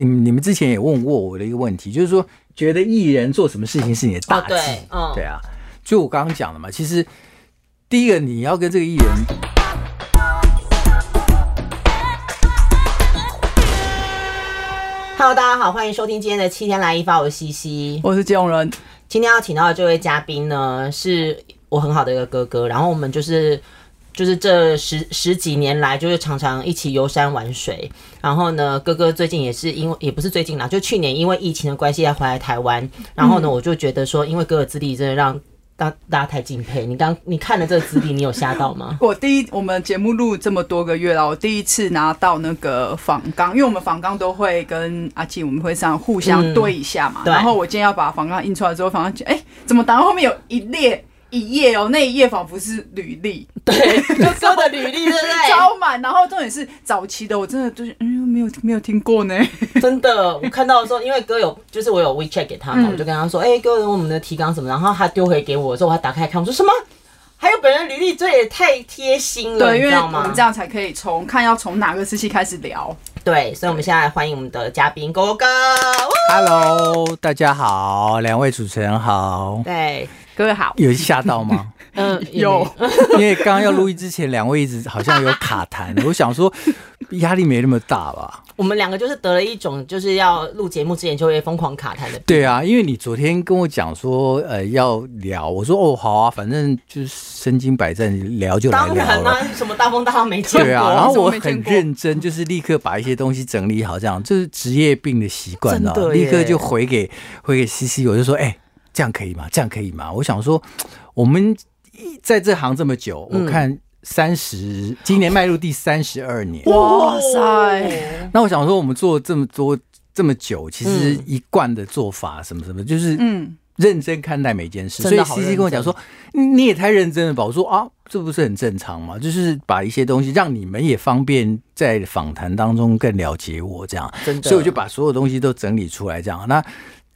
你们你们之前也问过我的一个问题，就是说觉得艺人做什么事情是你的大忌？哦对，嗯，对啊，就我刚刚讲的嘛，其实第一个你要跟这个艺人，Hello，大家好，欢迎收听今天的七天来一发，我是西西，我是金永仁。今天要请到的这位嘉宾呢，是我很好的一个哥哥，然后我们就是。就是这十十几年来，就是常常一起游山玩水。然后呢，哥哥最近也是因为，也不是最近啦，就去年因为疫情的关系要回来台湾。然后呢，我就觉得说，因为哥哥资历真的让大大家太敬佩。你刚你看了这个资历，你有吓到吗？我第一，我们节目录这么多个月了，我第一次拿到那个仿纲，因为我们仿纲都会跟阿庆我们会这样互相对一下嘛。嗯、然后我今天要把仿纲印出来之后，仿纲哎，怎么档案后面有一列？一页哦，那一页仿佛是履历，对，哥的履历对不对？超满，然后重点是早期的，我真的就是嗯没有没有听过呢。真的，我看到的时候，因为哥有就是我有 WeChat 给他嘛，嗯、我就跟他说，哎、欸，哥，我们的提纲什么？然后他丢回给我的时候，我还打开看，我说什么？还有本人履历，这也太贴心了，对？因为我们这样才可以从看要从哪个时期开始聊。对，所以我们现在欢迎我们的嘉宾哥哥。Hello，大家好，两位主持人好。对。各位好，有吓到吗？嗯，有，因为刚刚要录音之前，两位一直好像有卡痰，我想说压力没那么大吧。我们两个就是得了一种就是要录节目之前就会疯狂卡痰的。对啊，因为你昨天跟我讲说呃要聊，我说哦好啊，反正就是身经百战，聊就来聊了。当然啦，什么大风大浪没见过。对啊，然后我很认真，就是立刻把一些东西整理好，这样就是职业病的习惯了，立刻就回给回给西西，我就说哎。欸这样可以吗？这样可以吗？我想说，我们在这行这么久，我看三十，今年迈入第三十二年。哇塞！那我想说，我们做这么多这么久，其实一贯的做法什么什么，就是嗯，认真看待每件事。所以 C C 跟我讲说，你也太认真了吧？我说啊，这不是很正常吗？就是把一些东西让你们也方便在访谈当中更了解我这样。真的，所以我就把所有东西都整理出来这样。那。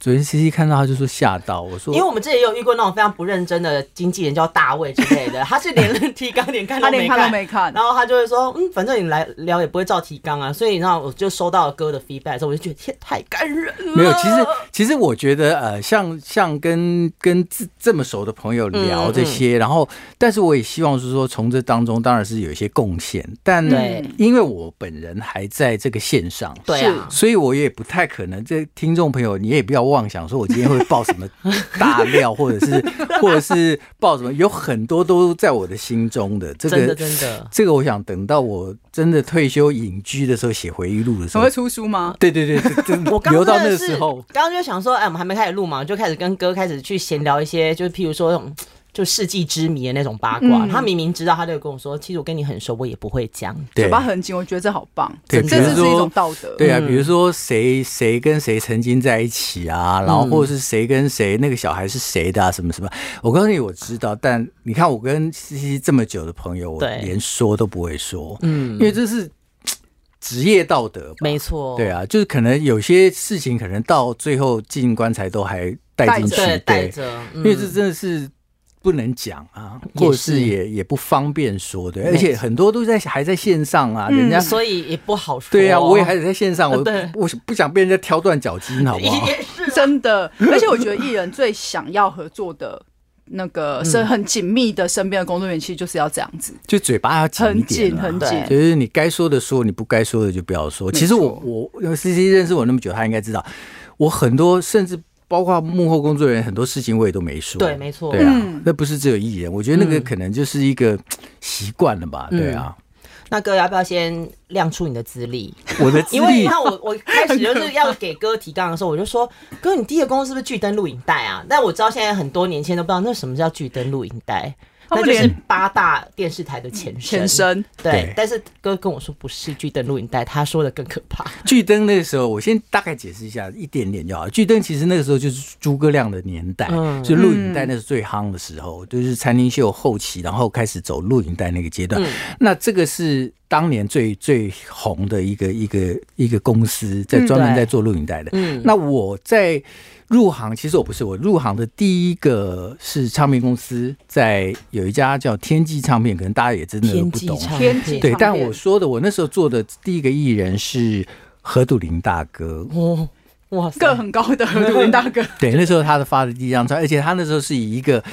昨天 C C 看到他就说吓到，我说，因为我们之前也有遇过那种非常不认真的经纪人叫大卫之类的，他是连提纲连看都没看，他连看都没看，然后他就会说，嗯，反正你来聊也不会照提纲啊，所以然后我就收到了哥的 feedback 之后，我就觉得天太感人了。没有，其实其实我觉得呃，像像跟跟这这么熟的朋友聊这些，嗯嗯、然后但是我也希望是说从这当中当然是有一些贡献，但对，因为我本人还在这个线上，对啊，所以我也不太可能，这听众朋友你也不要忘。妄想说，我今天会爆什么大料，或者是，或者是爆什么，有很多都在我的心中的。这个真的真的，这个我想等到我真的退休隐居的时候，写回忆录的时候，会出书吗？对对对，我留到那个时候。刚刚就想说，哎，我们还没开始录嘛，就开始跟哥开始去闲聊一些，就是譬如说那种。就世纪之谜的那种八卦，嗯、他明明知道，他就跟我说：“其实我跟你很熟，我也不会讲。”嘴巴很紧，我觉得这好棒，对，这是一种道德。对啊，比如说谁谁跟谁曾经在一起啊，然后或者是谁跟谁那个小孩是谁的啊，什么什么。我告诉你，我知道，但你看我跟西西这么久的朋友，我连说都不会说，嗯，因为这是 职业道德，没错。对啊，就是可能有些事情，可能到最后进棺材都还带进去，带着，因为这真的是。不能讲啊，或者是也也不方便说的，而且很多都在还在线上啊，人家所以也不好说。对啊，我也还在线上，我 我不想被人家挑断脚筋，好不好？也是真的，而且我觉得艺人最想要合作的那个是很紧密的身边的工作人员，其实就是要这样子，就嘴巴要紧一点，很紧，很紧，就是你该说的说，你不该说的就不要说。其实我我因为 C C 认识我那么久，他应该知道我很多甚至。包括幕后工作人员很多事情我也都没说，对，没错，对啊，那不是只有艺人，我觉得那个可能就是一个习惯了吧，对啊。那哥要不要先亮出你的资历？我的资历，因为你看我我开始就是要给哥提纲的时候，我就说哥，你第一个工作是不是巨灯录影带啊？但我知道现在很多年轻人都不知道那什么叫巨灯录影带。那就是八大电视台的前身，前身对，对，但是哥跟我说不是巨灯录影带，他说的更可怕。巨灯那个时候，我先大概解释一下，一点点就好。巨灯其实那个时候就是诸葛亮的年代，嗯、所以录影带那是最夯的时候，嗯、就是餐厅秀后期，然后开始走录影带那个阶段。嗯、那这个是当年最最红的一个一个一个公司，在专门在做录影带的。嗯，那我在。入行其实我不是，我入行的第一个是唱片公司，在有一家叫天际唱片，可能大家也真的不懂。天际对，但我说的，我那时候做的第一个艺人是何笃林大哥。哦，哇，个很高的何笃林大哥。对，那时候他的发的第一张专辑，而且他那时候是以一个。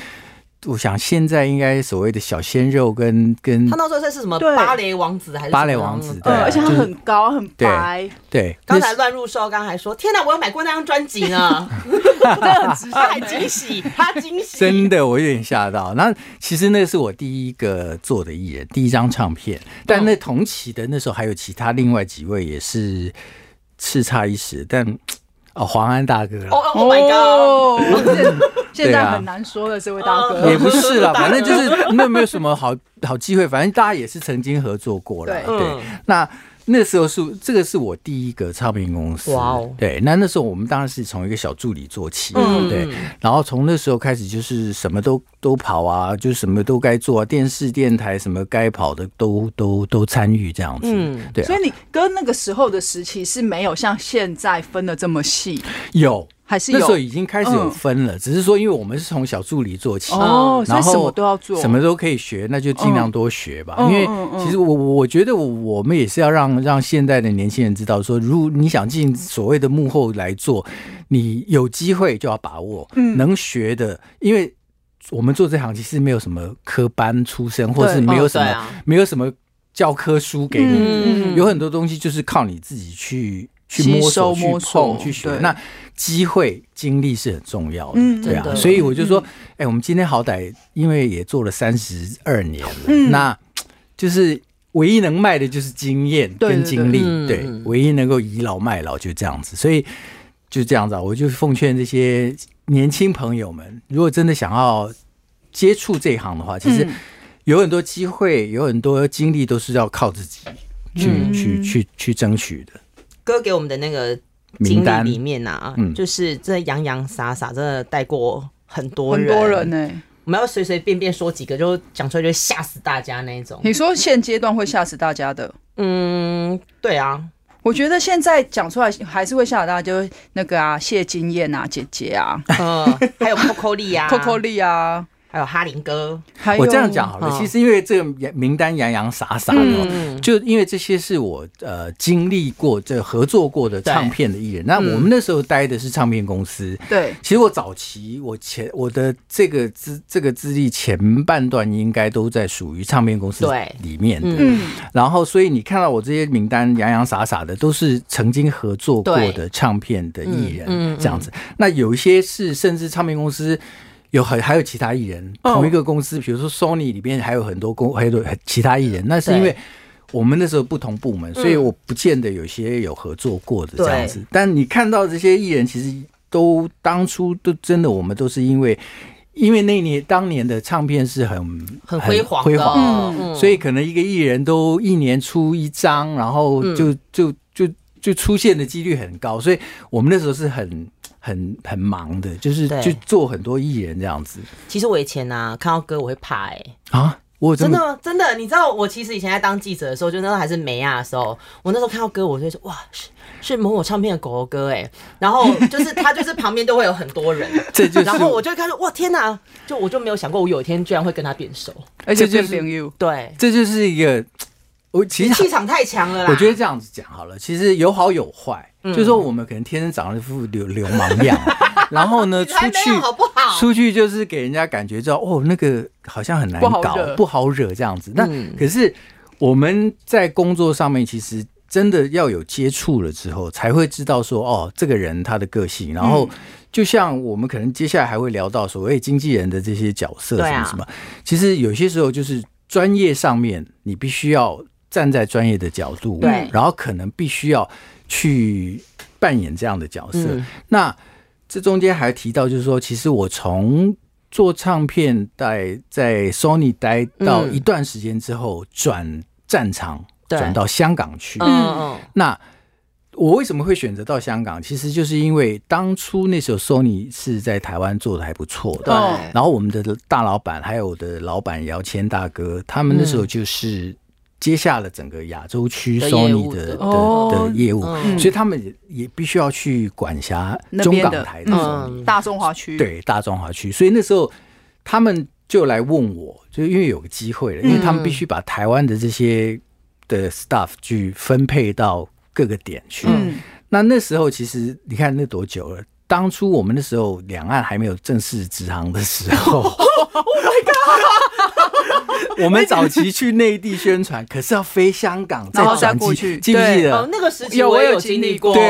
我想现在应该所谓的小鲜肉跟跟他那时候是什么芭蕾王子还是芭蕾王子？对，而且他很高很白。对，刚才乱入说，刚才说天哪，我有买过那张专辑呢，真的很值，他还惊喜，他惊喜，真的我有点吓到。那其实那是我第一个做的艺人，第一张唱片。但那同期的那时候还有其他另外几位也是叱咤一时，但哦，黄安大哥了。Oh my god！现在很难说了这位大哥，也不是啦，反正就是那没有什么好好机会，反正大家也是曾经合作过了。对，那那时候是这个是我第一个唱片公司。哇哦，对，那那时候我们当然是从一个小助理做起，对，然后从那时候开始就是什么都都跑啊，就什么都该做啊，电视、电台什么该跑的都都都参与这样子。嗯，对。所以你跟那个时候的时期是没有像现在分的这么细，有。还是那时候已经开始有分了，嗯、只是说因为我们是从小助理做起，哦，然后什么都要做，什么都可以学，那就尽量多学吧。嗯、因为其实我我觉得我们也是要让让现在的年轻人知道说，如果你想进所谓的幕后来做，你有机会就要把握，嗯，能学的，因为我们做这行其实没有什么科班出身，或是没有什么、哦啊、没有什么教科书给你，嗯、有很多东西就是靠你自己去。去摸索、去碰、去学，那机会、经历是很重要的，对啊。所以我就说，哎，我们今天好歹因为也做了三十二年了，那就是唯一能卖的就是经验跟经历，对，唯一能够倚老卖老就这样子。所以就这样子，我就奉劝这些年轻朋友们，如果真的想要接触这一行的话，其实有很多机会、有很多经历都是要靠自己去、去、去、去争取的。哥给我们的那个经历里面啊，嗯、就是这洋洋洒洒，真的带过很多人，很多人呢、欸。我们要随随便便说几个，就讲出来就吓死大家那种。你说现阶段会吓死大家的？嗯，对啊，我觉得现在讲出来还是会吓到大家，就是那个啊，谢金燕啊，姐姐啊，嗯，还有 Coco 丽啊，Coco 丽啊。还有哈林哥，我这样讲好了。其实因为这个名单洋洋洒洒的，就因为这些是我呃经历过、这合作过的唱片的艺人。那我们那时候待的是唱片公司。对，其实我早期我前我的这个资这个资历前半段应该都在属于唱片公司里面的。嗯，然后所以你看到我这些名单洋洋洒洒的，都是曾经合作过的唱片的艺人这样子。那有一些是甚至唱片公司。有很还有其他艺人，同一个公司，比如说 Sony 里边还有很多公，还有其他艺人。那是因为我们那时候不同部门，所以我不见得有些有合作过的这样子。但你看到这些艺人，其实都当初都真的，我们都是因为因为那年当年的唱片是很很辉煌辉煌，所以可能一个艺人都一年出一张，然后就就就就出现的几率很高，所以我们那时候是很。很很忙的，就是去做很多艺人这样子。其实我以前呢、啊，看到歌我会怕哎、欸、啊，我真的真的，你知道我其实以前在当记者的时候，就那时候还是梅亚的时候，我那时候看到歌，我就说哇，是是某某唱片的狗狗歌哎、欸，然后就是他就是旁边都会有很多人，这就是，然后我就会看说哇天哪，就我就没有想过我有一天居然会跟他变熟，而且变朋友，对，这就是一个我其实气场太强了啦。我觉得这样子讲好了，其实有好有坏。就是说，我们可能天生长了一副流流氓样，然后呢，出去出去就是给人家感觉到哦，那个好像很难搞，不好惹这样子。那可是我们在工作上面，其实真的要有接触了之后，才会知道说哦，这个人他的个性。然后就像我们可能接下来还会聊到所谓经纪人的这些角色什么什么，其实有些时候就是专业上面，你必须要站在专业的角度，对，然后可能必须要。去扮演这样的角色，嗯、那这中间还提到，就是说，其实我从做唱片待在 Sony 待到一段时间之后，转战场转到香港去。嗯嗯，那我为什么会选择到香港？其实就是因为当初那时候 Sony 是在台湾做的还不错的，对。然后我们的大老板还有我的老板姚谦大哥，他们那时候就是。接下了整个亚洲区 Sony 的的的业务，所以他们也也必须要去管辖中港台的 Sony 大中华区，对大中华区。所以那时候他们就来问我，就因为有个机会了，因为他们必须把台湾的这些的 staff 去分配到各个点去。嗯，那那时候其实你看那多久了？当初我们那时候两岸还没有正式直航的时候，Oh my God！我们早期去内地宣传，可是要飞香港再转过去，记不记得？哦，那个时期我也有经历过。对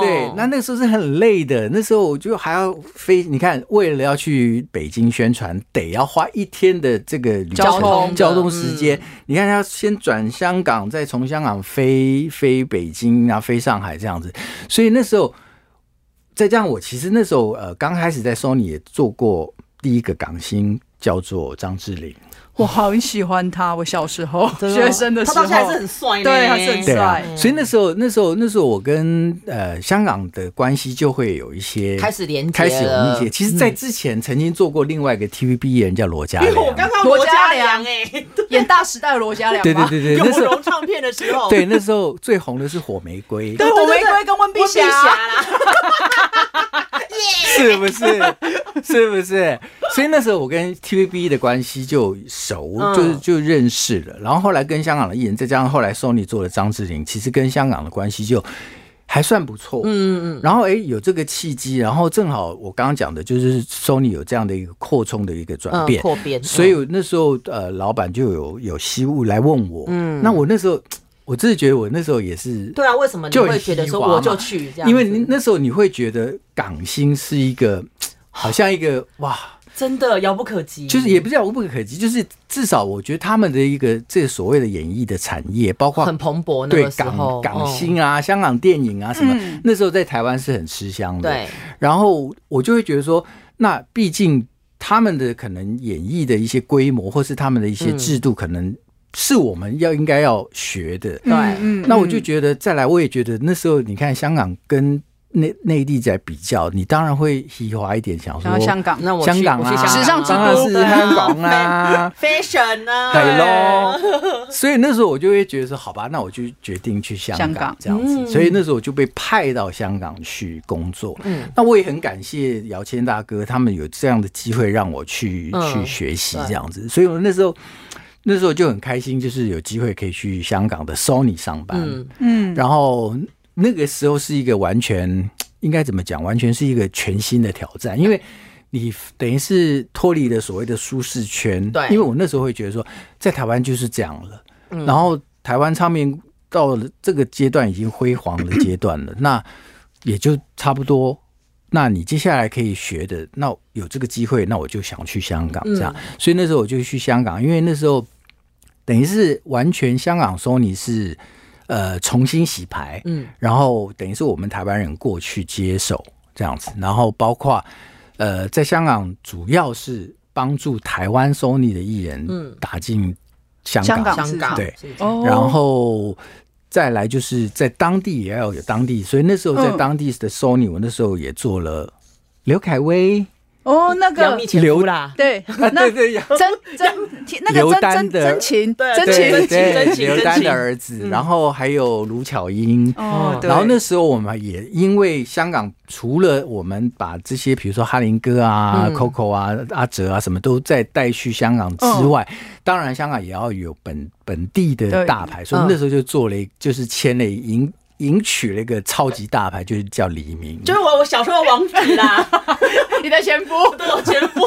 对，那那个时候是很累的。那时候我就还要飞，你看，为了要去北京宣传，得要花一天的这个交通交通时间。你看，要先转香港，再从香港飞飞北京，然后飞上海这样子。所以那时候。再加上，我其实那时候呃刚开始在 Sony 也做过第一个港星，叫做张智霖。我很喜欢他，我小时候 学生的时候，他到现在还是很帅，对，他是很帅。啊、所以那时候，那时候，那时候我跟呃香港的关系就会有一些开始连接，开始有密切。其实，在之前曾经做过另外一个 TVB 艺人叫罗嘉良，我刚刚罗嘉良。哎，演大时代的罗嘉良，对对对对，那时候唱片的时候，对那时候最红的是火玫瑰，对火玫瑰跟温碧霞。啦。是不是？是不是？所以那时候我跟 TVB 的关系就熟，就是就认识了。然后后来跟香港的艺人，再加上后来 Sony 做了张智霖，其实跟香港的关系就还算不错。嗯嗯嗯。然后哎，有这个契机，然后正好我刚刚讲的就是 Sony 有这样的一个扩充的一个转变。所以那时候呃，老板就有有希望来问我。嗯。那我那时候。我自己觉得，我那时候也是。对啊，为什么你会觉得说我就去这样？因为那时候你会觉得港星是一个，好像一个哇，真的遥不可及。就是也不是遥不可及，就是至少我觉得他们的一个这所谓的演艺的产业，包括很蓬勃。对港港星啊，香港电影啊什么，那时候在台湾是很吃香的。对。然后我就会觉得说，那毕竟他们的可能演艺的一些规模，或是他们的一些制度，可能。是我们要应该要学的，对，嗯，那我就觉得再来，我也觉得那时候你看香港跟内内地在比较，你当然会喜欢一点，想说香港，那我香港啊，时尚之都是香港啊，fashion 啊，对喽。所以那时候我就会觉得说，好吧，那我就决定去香港这样子。所以那时候我就被派到香港去工作。嗯，那我也很感谢姚谦大哥，他们有这样的机会让我去去学习这样子。所以我那时候。那时候就很开心，就是有机会可以去香港的 Sony 上班，嗯，然后那个时候是一个完全 应该怎么讲，完全是一个全新的挑战，因为你等于是脱离了所谓的舒适圈，对，因为我那时候会觉得说，在台湾就是这样了，然后台湾唱片到了这个阶段已经辉煌的阶段了，那也就差不多，那你接下来可以学的，那有这个机会，那我就想去香港这样，所以那时候我就去香港，因为那时候。等于是完全香港 Sony 是呃重新洗牌，嗯，然后等于是我们台湾人过去接手这样子，然后包括呃在香港主要是帮助台湾 Sony 的艺人打进香港，香港对，然后再来就是在当地也要有当地，所以那时候在当地的 Sony，我那时候也做了刘恺威。哦，那个刘啦，对，那 个真真那个真真真情，真情真情真情，刘丹的儿子，然后还有卢巧音。哦，然后那时候我们也因为香港除了我们把这些，比如说哈林哥啊、Coco 啊、阿哲啊什么都在带去香港之外，当然香港也要有本本地的大牌，所以那时候就做了，就是签了银。迎娶了一个超级大牌，就是叫黎明，就是我我小时候的王子啦，你的前夫，对，我前夫，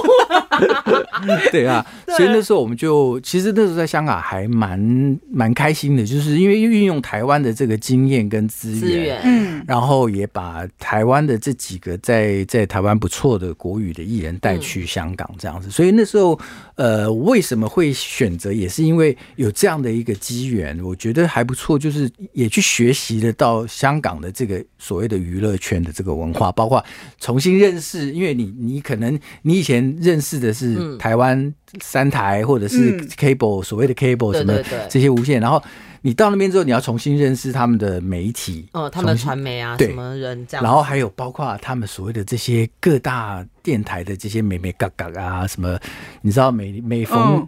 对啊，所以那时候我们就其实那时候在香港还蛮蛮开心的，就是因为运用台湾的这个经验跟资源，嗯，然后也把台湾的这几个在在台湾不错的国语的艺人带去香港这样子，所以那时候呃为什么会选择，也是因为有这样的一个机缘，我觉得还不错，就是也去学习了。到香港的这个所谓的娱乐圈的这个文化，包括重新认识，因为你你可能你以前认识的是台湾三台或者是 cable、嗯、所谓的 cable 什么这些无线，然后你到那边之后，你要重新认识他们的媒体，哦，他们传媒啊，什么人这样，然后还有包括他们所谓的这些各大电台的这些美美嘎嘎啊，什么你知道每每逢。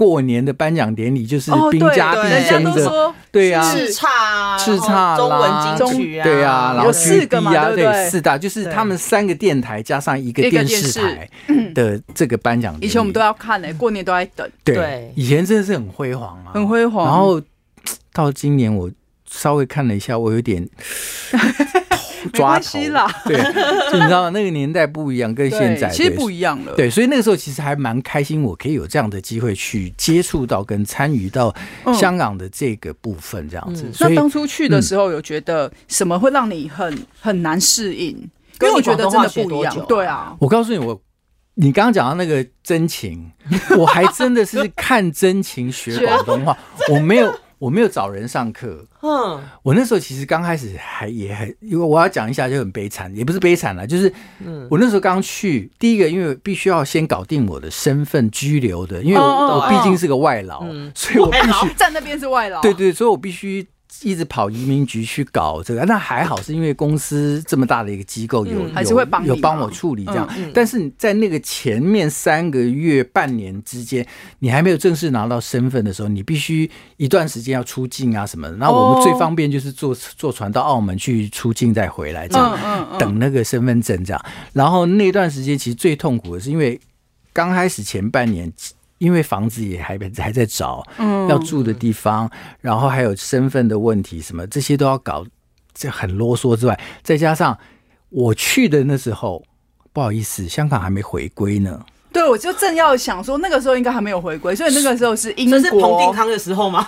嗯过年的颁奖典礼就是兵家必争的，对呀，叱咤，叱咤中文金曲啊，对呀，然后四个嘛，对，四大就是他们三个电台加上一个电视台的这个颁奖。以前我们都要看呢，过年都在等。对，以前真的是很辉煌啊，很辉煌。然后到今年我稍微看了一下，我有点 抓头啦。对，就你知道吗？那个年代不一样，跟现在其实不一样了。对，所以那个时候其实还蛮开心，我可以有这样的机会去接触到跟参与到香港的这个部分，这样子。嗯、那当初去的时候，有觉得什么会让你很很难适应？因为我觉得真的不一样。对啊，我告诉你，我你刚刚讲到那个真情，我还真的是看真情学广东话，我没有。我没有找人上课，嗯，我那时候其实刚开始还也很，因为我要讲一下就很悲惨，也不是悲惨了，就是，我那时候刚去，第一个因为必须要先搞定我的身份拘留的，因为我我毕竟是个外劳，所以我必须在那边是外劳，对对，所以我必须。一直跑移民局去搞这个，那还好，是因为公司这么大的一个机构有、嗯、还是会帮有帮我处理这样。嗯嗯、但是你在那个前面三个月、半年之间，你还没有正式拿到身份的时候，你必须一段时间要出境啊什么的。那我们最方便就是坐坐船到澳门去出境再回来这样，等那个身份证这样。然后那段时间其实最痛苦的是，因为刚开始前半年。因为房子也还还在找，要住的地方，嗯、然后还有身份的问题，什么这些都要搞，这很啰嗦之外，再加上我去的那时候，不好意思，香港还没回归呢。对，我就正要想说，那个时候应该还没有回归，所以那个时候是英国，这是彭定康的时候吗？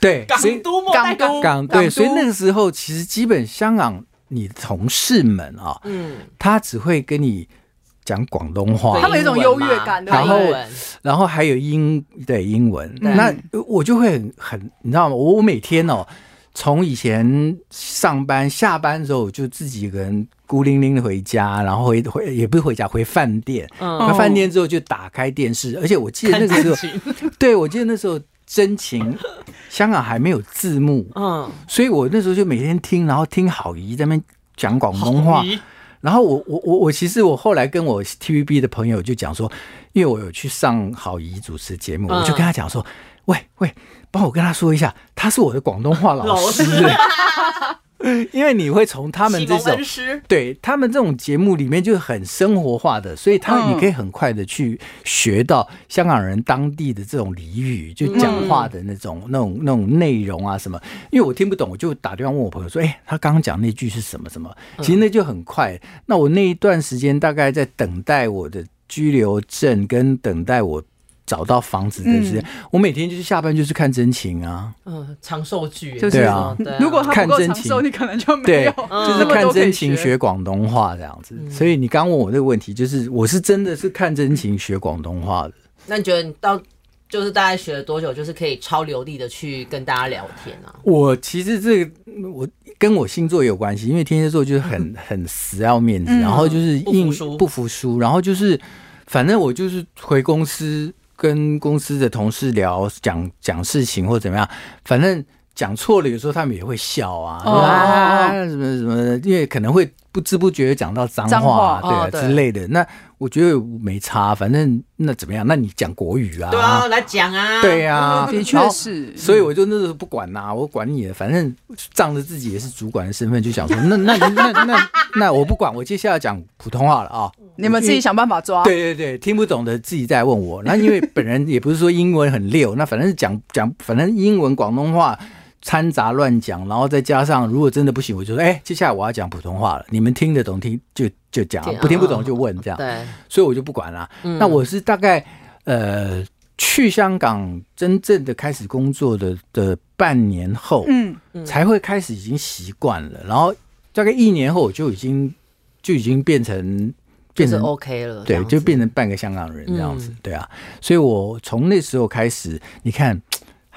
对，港督，港督，港对，所以那个时候其实基本香港你的同事们啊，嗯，他只会跟你。讲广东话，他们有一种优越感，然后，然后还有英对英文，那我就会很很，你知道吗？我我每天哦，从以前上班下班的时候，就自己一个人孤零零的回家，然后回回也不是回家，回饭店。回饭店之后就打开电视，而且我记得那个时候，对我记得那时候真情，香港还没有字幕，嗯，所以我那时候就每天听，然后听郝怡在那边讲广东话。然后我我我我其实我后来跟我 TVB 的朋友就讲说，因为我有去上郝怡主持节目，我就跟他讲说，喂喂，帮我跟他说一下，他是我的广东话老师。因为你会从他们这种对他们这种节目里面就很生活化的，所以他你可以很快的去学到香港人当地的这种俚语，就讲话的那种那种那种内容啊什么。因为我听不懂，我就打电话问我朋友说：“哎，他刚刚讲那句是什么什么？”其实那就很快。那我那一段时间大概在等待我的居留证，跟等待我。找到房子的时间，嗯、我每天就是下班就是看真情啊，嗯，长寿剧，对啊，如果他不够长寿，你可能就没有，对，就是看真情学广东话这样子。嗯、所以你刚问我这个问题，就是我是真的是看真情学广东话的。那你觉得你到就是大概学了多久，就是可以超流利的去跟大家聊天啊？我其实这个我跟我星座也有关系，因为天蝎座就是很 很死要面子，嗯、然后就是硬不服，不服输，然后就是反正我就是回公司。跟公司的同事聊，讲讲事情或怎么样，反正讲错了，有时候他们也会笑啊，啊什么什么的，因为可能会不知不觉讲到脏话，对啊之类的。那我觉得没差，反正那怎么样？那你讲国语啊？对啊，来讲啊。对啊，的确是。所以我就那时候不管呐，我管你的，反正仗着自己也是主管的身份，就想说，那那那那那那我不管，我接下来讲普通话了啊。你们自己想办法抓。对对对，听不懂的自己再问我。那因为本人也不是说英文很溜，那反正讲讲，反正英文广东话掺杂乱讲，然后再加上如果真的不行，我就说，哎，接下来我要讲普通话了，你们听得懂听就就讲，不听不懂就问这样。对，所以我就不管了。那我是大概呃去香港真正的开始工作的的半年后，嗯，才会开始已经习惯了，然后大概一年后我就已经就已经变成。变成 OK 了，对，就变成半个香港人这样子，嗯、对啊，所以我从那时候开始，你看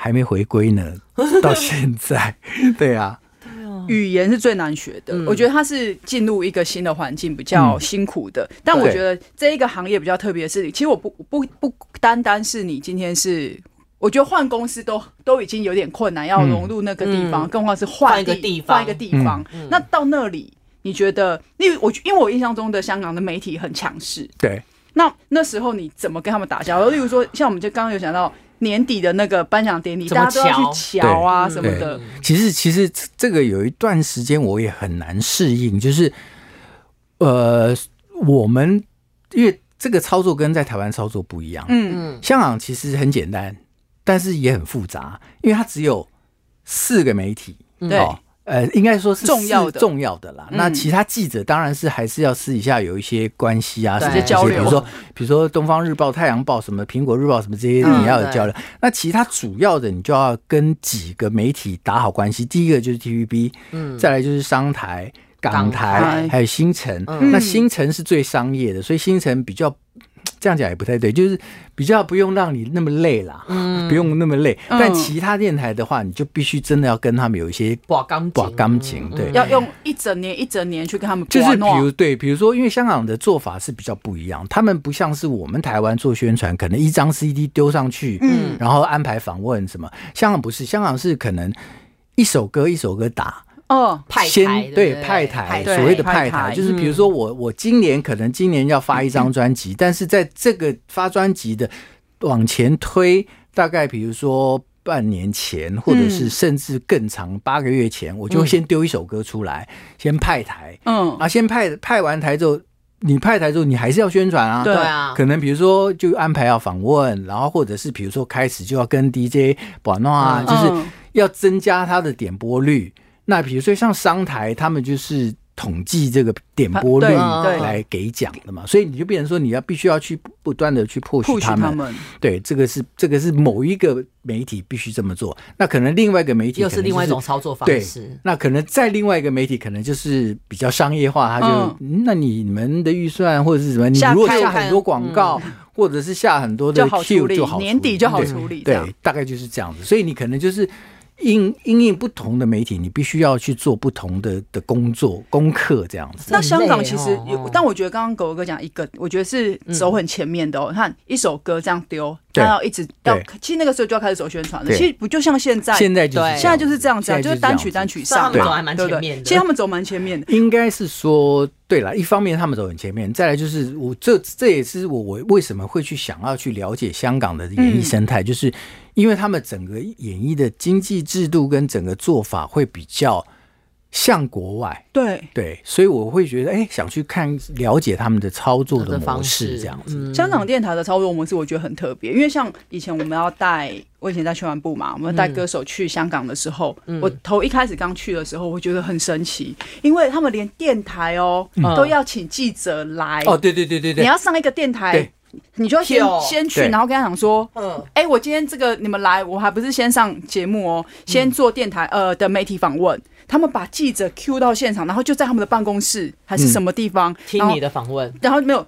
还没回归呢，到现在，对啊，对啊，语言是最难学的，嗯、我觉得它是进入一个新的环境比较辛苦的，嗯、但我觉得这一个行业比较特别的是，其实我不不不单单是你今天是，我觉得换公司都都已经有点困难，要融入那个地方，嗯、更何况是换一个地方，换一个地方，嗯、那到那里。你觉得，因为我因为我印象中的香港的媒体很强势，对。那那时候你怎么跟他们打交道？例如说，像我们就刚刚有讲到年底的那个颁奖典礼，大家都要去瞧啊什么的。其实其实这个有一段时间我也很难适应，就是呃，我们因为这个操作跟在台湾操作不一样，嗯嗯。香港其实很简单，但是也很复杂，因为它只有四个媒体。对。呃，应该说是重要的重要的啦。那其他记者当然是还是要私底下有一些关系啊，直接交流。比如说，比如说《东方日报》、《太阳报》什么，《苹果日报》什么这些，你要有交流。那其他主要的，你就要跟几个媒体打好关系。第一个就是 TVB，嗯，再来就是商台、港台，还有新城。那新城是最商业的，所以新城比较。这样讲也不太对，就是比较不用让你那么累啦，嗯，不用那么累。但其他电台的话，你就必须真的要跟他们有一些挂钢挂钢琴，对，要用一整年一整年去跟他们。就是比如对，比如说，因为香港的做法是比较不一样，他们不像是我们台湾做宣传，可能一张 CD 丢上去，嗯，然后安排访问什么。香港不是，香港是可能一首歌一首歌打。哦，派台对派台，所谓的派台就是，比如说我我今年可能今年要发一张专辑，但是在这个发专辑的往前推，大概比如说半年前，或者是甚至更长八个月前，我就先丢一首歌出来，先派台，嗯，啊，先派派完台之后，你派台之后，你还是要宣传啊，对啊，可能比如说就安排要访问，然后或者是比如说开始就要跟 DJ 玩弄啊，就是要增加它的点播率。那比如说像商台，他们就是统计这个点播率来给奖的嘛，所以你就变成说你要必须要去不断的去 push 他们。对，这个是这个是某一个媒体必须这么做。那可能另外一个媒体又是另外一种操作方式。对，那可能在另外一个媒体可能就是比较商业化，他就那你们的预算或者是什么，你如果下很多广告，或者是下很多的 Q 就好，年底就好处理。对，大概就是这样子。所以你可能就是。因因应不同的媒体，你必须要去做不同的的工作功课，这样子。那香港其实有，但我觉得刚刚狗哥讲一个，我觉得是走很前面的哦。你看一首歌这样丢，然后一直要，其实那个时候就要开始走宣传了。其实不就像现在，现在就是现在就是这样子，就是单曲单曲上，对，还蛮前面。其实他们走蛮前面的，应该是说。对了，一方面他们走很前面，再来就是我这这也是我我为什么会去想要去了解香港的演艺生态，嗯、就是因为他们整个演艺的经济制度跟整个做法会比较。像国外，对对，所以我会觉得，哎、欸，想去看了解他们的操作的模式，这样子。嗯、香港电台的操作模式，我觉得很特别，因为像以前我们要带，我以前在宣传部嘛，我们带歌手去香港的时候，嗯、我头一开始刚去的时候，我觉得很神奇，因为他们连电台哦、喔嗯、都要请记者来。哦，对对对对对，你要上一个电台。你就先先去，然后跟他讲说，嗯，哎，我今天这个你们来，我还不是先上节目哦，先做电台呃的媒体访问，他们把记者 Q 到现场，然后就在他们的办公室还是什么地方听你的访问，然后没有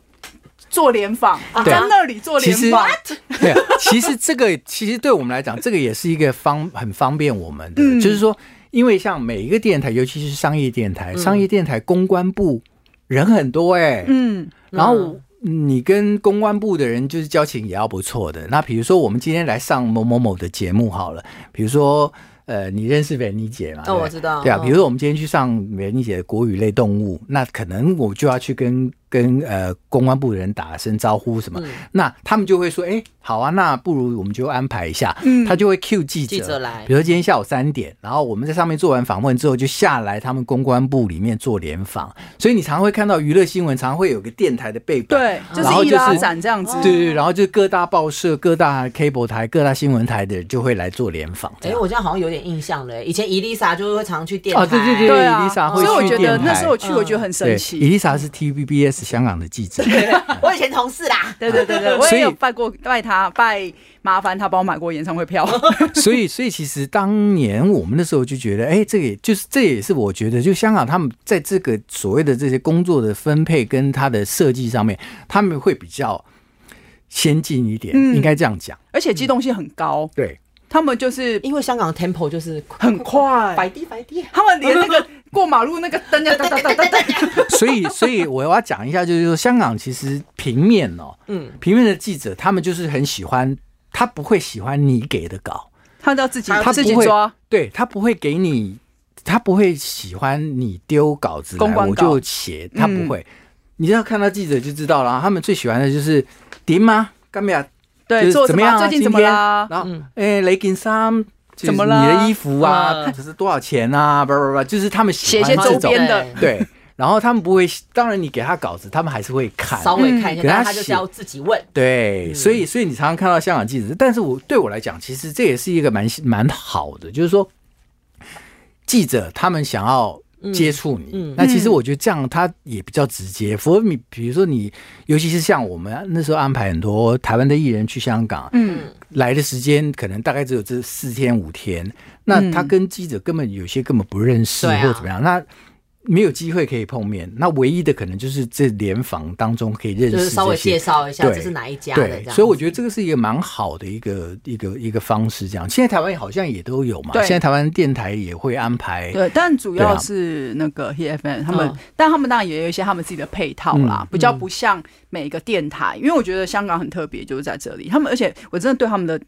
做联访，在那里做联访。对，其实这个其实对我们来讲，这个也是一个方很方便我们的，就是说，因为像每一个电台，尤其是商业电台，商业电台公关部人很多哎，嗯，然后。你跟公关部的人就是交情也要不错的。那比如说，我们今天来上某某某的节目好了，比如说，呃，你认识维尼姐吗？哦，我知道。对啊，比如说我们今天去上维尼姐的国语类动物，那可能我就要去跟。跟呃公关部的人打声招呼什么，嗯、那他们就会说，哎、欸，好啊，那不如我们就安排一下，嗯、他就会 cue 记者，记者来，比如说今天下午三点，然后我们在上面做完访问之后，就下来他们公关部里面做联访，所以你常常会看到娱乐新闻，常常会有个电台的背板，对，然后就是一拉展这样子，对对，然后就各大报社、各大 cable 台、各大新闻台的人就会来做联访。哎、欸，我这样好像有点印象了，以前伊丽莎就会常去电台，啊、对对对，伊丽莎会去电台，所以我觉得那时候我去，我觉得很神奇。伊丽莎是 TVBS 香港的记者。我以前同事啦，对对对对，我也有拜过拜他拜，麻烦他帮我买过演唱会票。所以所以其实当年我们的时候就觉得，哎、欸，这个也就是这也是我觉得，就香港他们在这个所谓的这些工作的分配跟他的设计上面，他们会比较先进一点，嗯、应该这样讲，而且机动性很高。嗯、对。他们就是因为香港的 tempo 就是很快，摆地摆地，他们连那个 过马路那个灯呀哒哒哒哒哒。所以，所以我要讲一下，就是说香港其实平面哦，嗯，平面的记者他们就是很喜欢，他不会喜欢你给的稿，他都要自己他自己抓，对他不会给你，他不会喜欢你丢稿子来我就写，他不会。你要看到记者就知道了，他们最喜欢的就是点吗？干嘛？对，做怎么样？最近怎么啦？然后，哎，雷金三怎么了？你的衣服啊，这是多少钱啊？不不不，就是他们写一些周边的。对，然后他们不会，当然你给他稿子，他们还是会看，稍微看一下，他就是要自己问。对，所以所以你常常看到香港记者，但是我对我来讲，其实这也是一个蛮蛮好的，就是说，记者他们想要接触你，嗯。嗯、那其实我觉得这样他也比较直接。否则你比如说你，尤其是像我们那时候安排很多台湾的艺人去香港，嗯，来的时间可能大概只有这四天五天，那他跟记者根本有些根本不认识或怎么样，那。没有机会可以碰面，那唯一的可能就是这联访当中可以认识，就是稍微介绍一下这是哪一家的这样。所以我觉得这个是一个蛮好的一个一个一个方式。这样，现在台湾好像也都有嘛。对，现在台湾电台也会安排。对，但主要是那个 FM 他们，嗯、但他们当然也有一些他们自己的配套啦，嗯、比较不像每一个电台。因为我觉得香港很特别，就是在这里，他们而且我真的对他们的。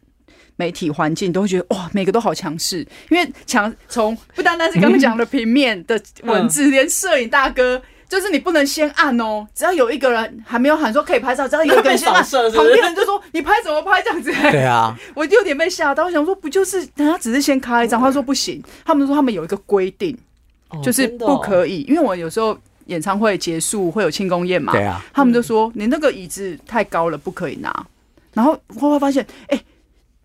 媒体环境都会觉得哇，每个都好强势，因为强从不单单是刚刚讲的平面的文字，连摄影大哥就是你不能先按哦，只要有一个人还没有喊说可以拍照，只要有一个人先按，旁边人就说你拍什么拍这样子？对啊，我就有点被吓到，我想说不就是人家只是先开一张，他说不行，他们说他们有一个规定，就是不可以，因为我有时候演唱会结束会有庆功宴嘛，对啊，他们就说你那个椅子太高了，不可以拿，然后后来发现哎。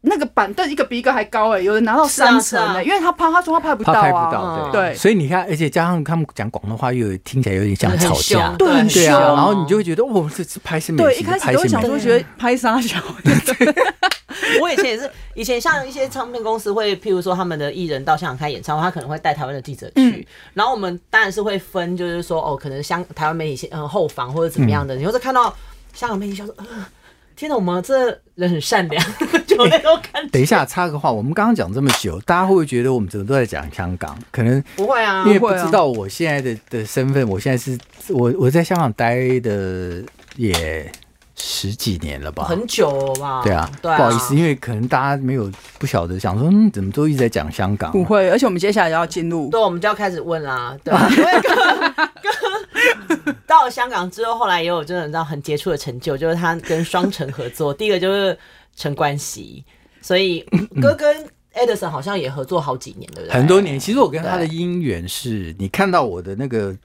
那个板凳一个比一个还高哎、欸，有人拿到三层哎，因为他怕他说他拍不到啊，拍不到对，所以你看，而且加上他们讲广东话，又听起来有点像吵架，对，很凶，然后你就会觉得哦，这是拍什么？对，一开始都会想说觉得拍三小。我以前也是，以前像一些唱片公司会，譬如说他们的艺人到香港开演唱会，他可能会带台湾的记者去，然后我们当然是会分，就是说哦，可能香台湾媒体先嗯后防或者怎么样的，你或者看到香港媒体就说嗯。天哪，我们这人很善良，就没有看。等一下，插个话，我们刚刚讲这么久，大家会不会觉得我们怎么都在讲香港？可能 不会啊，因为不知道我现在的的身份，我现在是我我在香港待的也十几年了吧，很久了吧？对啊，对啊，不好意思，因为可能大家没有不晓得，想说嗯，怎么都一直在讲香港？不会，而且我们接下来要进入，对，我们就要开始问啦，对吧？到了香港之后，后来也有真的让很杰出的成就，就是他跟双城合作。第一个就是陈冠希，所以哥跟 Edison 好像也合作好几年，对不对？很多年。其实我跟他的姻缘是，你看到我的那个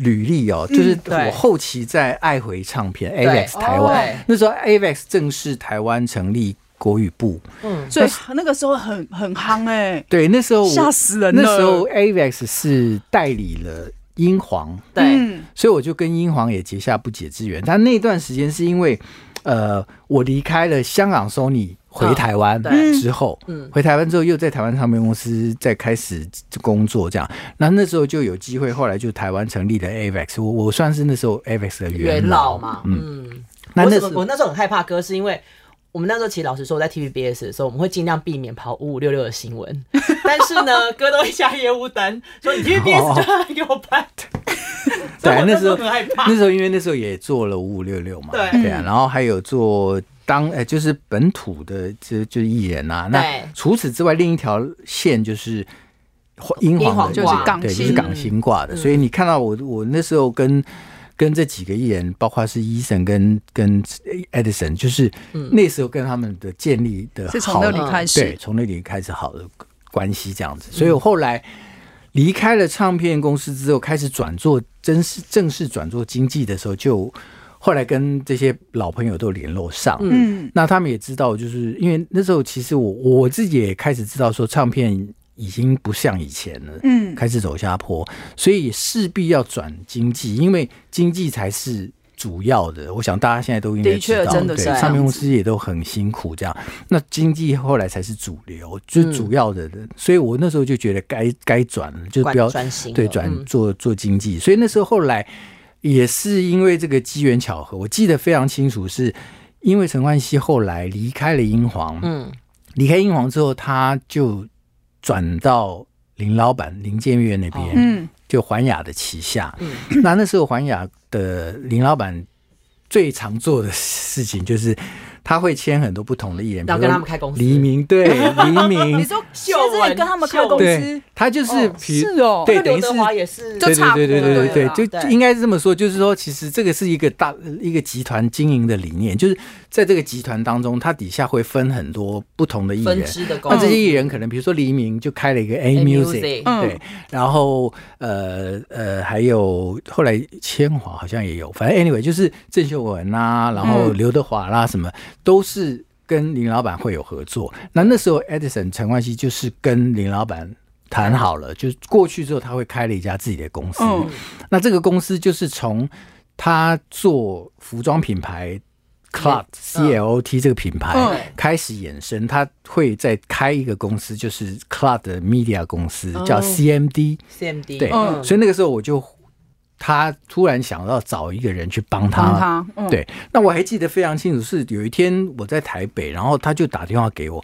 履历哦，就是我后期在爱回唱片 Avex 台湾，那时候 Avex 正式台湾成立国语部，嗯，所以那个时候很很夯哎，对，那时候吓死人了。那时候 Avex 是代理了。英皇对，所以我就跟英皇也结下不解之缘。但那段时间是因为，呃，我离开了香港 Sony 回台湾之后，嗯，回台湾之后又在台湾唱片公司再开始工作，这样。那那时候就有机会，后来就台湾成立了 Avex，我我算是那时候 Avex 的元老嘛，嗯。那那时候我那时候很害怕歌，是因为。我们那时候其实老实说，在 TVBS 的时候，我们会尽量避免跑五五六六的新闻。但是呢，哥都会下业务单，说你 TVBS 就要来给我拍。对，那时候很害怕。那时候因为那时候也做了五五六六嘛，对对啊，然后还有做当呃就是本土的这就是艺人啊。那除此之外，另一条线就是英皇，就是港对，就是港星挂的。所以你看到我，我那时候跟。跟这几个艺人，包括是 Eason 跟跟 Edison，就是那时候跟他们的建立的好，是从那里开始，对，从那里开始好的关系这样子。所以我后来离开了唱片公司之后，开始转做正式正式转做经纪的时候，就后来跟这些老朋友都联络上。嗯，那他们也知道，就是因为那时候其实我我自己也开始知道说唱片。已经不像以前了，嗯，开始走下坡，所以势必要转经济，因为经济才是主要的。我想大家现在都应该知道，对，唱片公司也都很辛苦，这样。那经济后来才是主流，就是主要的人。嗯、所以我那时候就觉得该该转了，就不要专心对转做做经济。所以那时候后来也是因为这个机缘巧合，我记得非常清楚，是因为陈冠希后来离开了英皇，嗯，离开英皇之后他就。转到林老板林建岳那边，嗯，就环雅的旗下。嗯，那那时候环雅的林老板最常做的事情就是。他会签很多不同的艺人，然后跟他们开公司。黎明对 黎明，你说秀文跟他们开公司，他就是是哦，对，刘德华也是，对对对对对对对，就应该是这么说，就是说，其实这个是一个大一个集团经营的理念，就是在这个集团当中，它底下会分很多不同的艺人，那这些艺人可能比如说黎明就开了一个 A Music，对，然后呃呃还有后来千华好像也有，反正 anyway 就是郑秀文啦，然后刘德华啦什么。都是跟林老板会有合作。那那时候，Edison 陈冠希就是跟林老板谈好了，就过去之后他会开了一家自己的公司。那这个公司就是从他做服装品牌 Clot C L O T 这个品牌开始衍生，他会再开一个公司，就是 Clot 的 Media 公司，叫 C M D。C M D 对，所以那个时候我就。他突然想到找一个人去帮他，帮他嗯、对。那我还记得非常清楚，是有一天我在台北，然后他就打电话给我，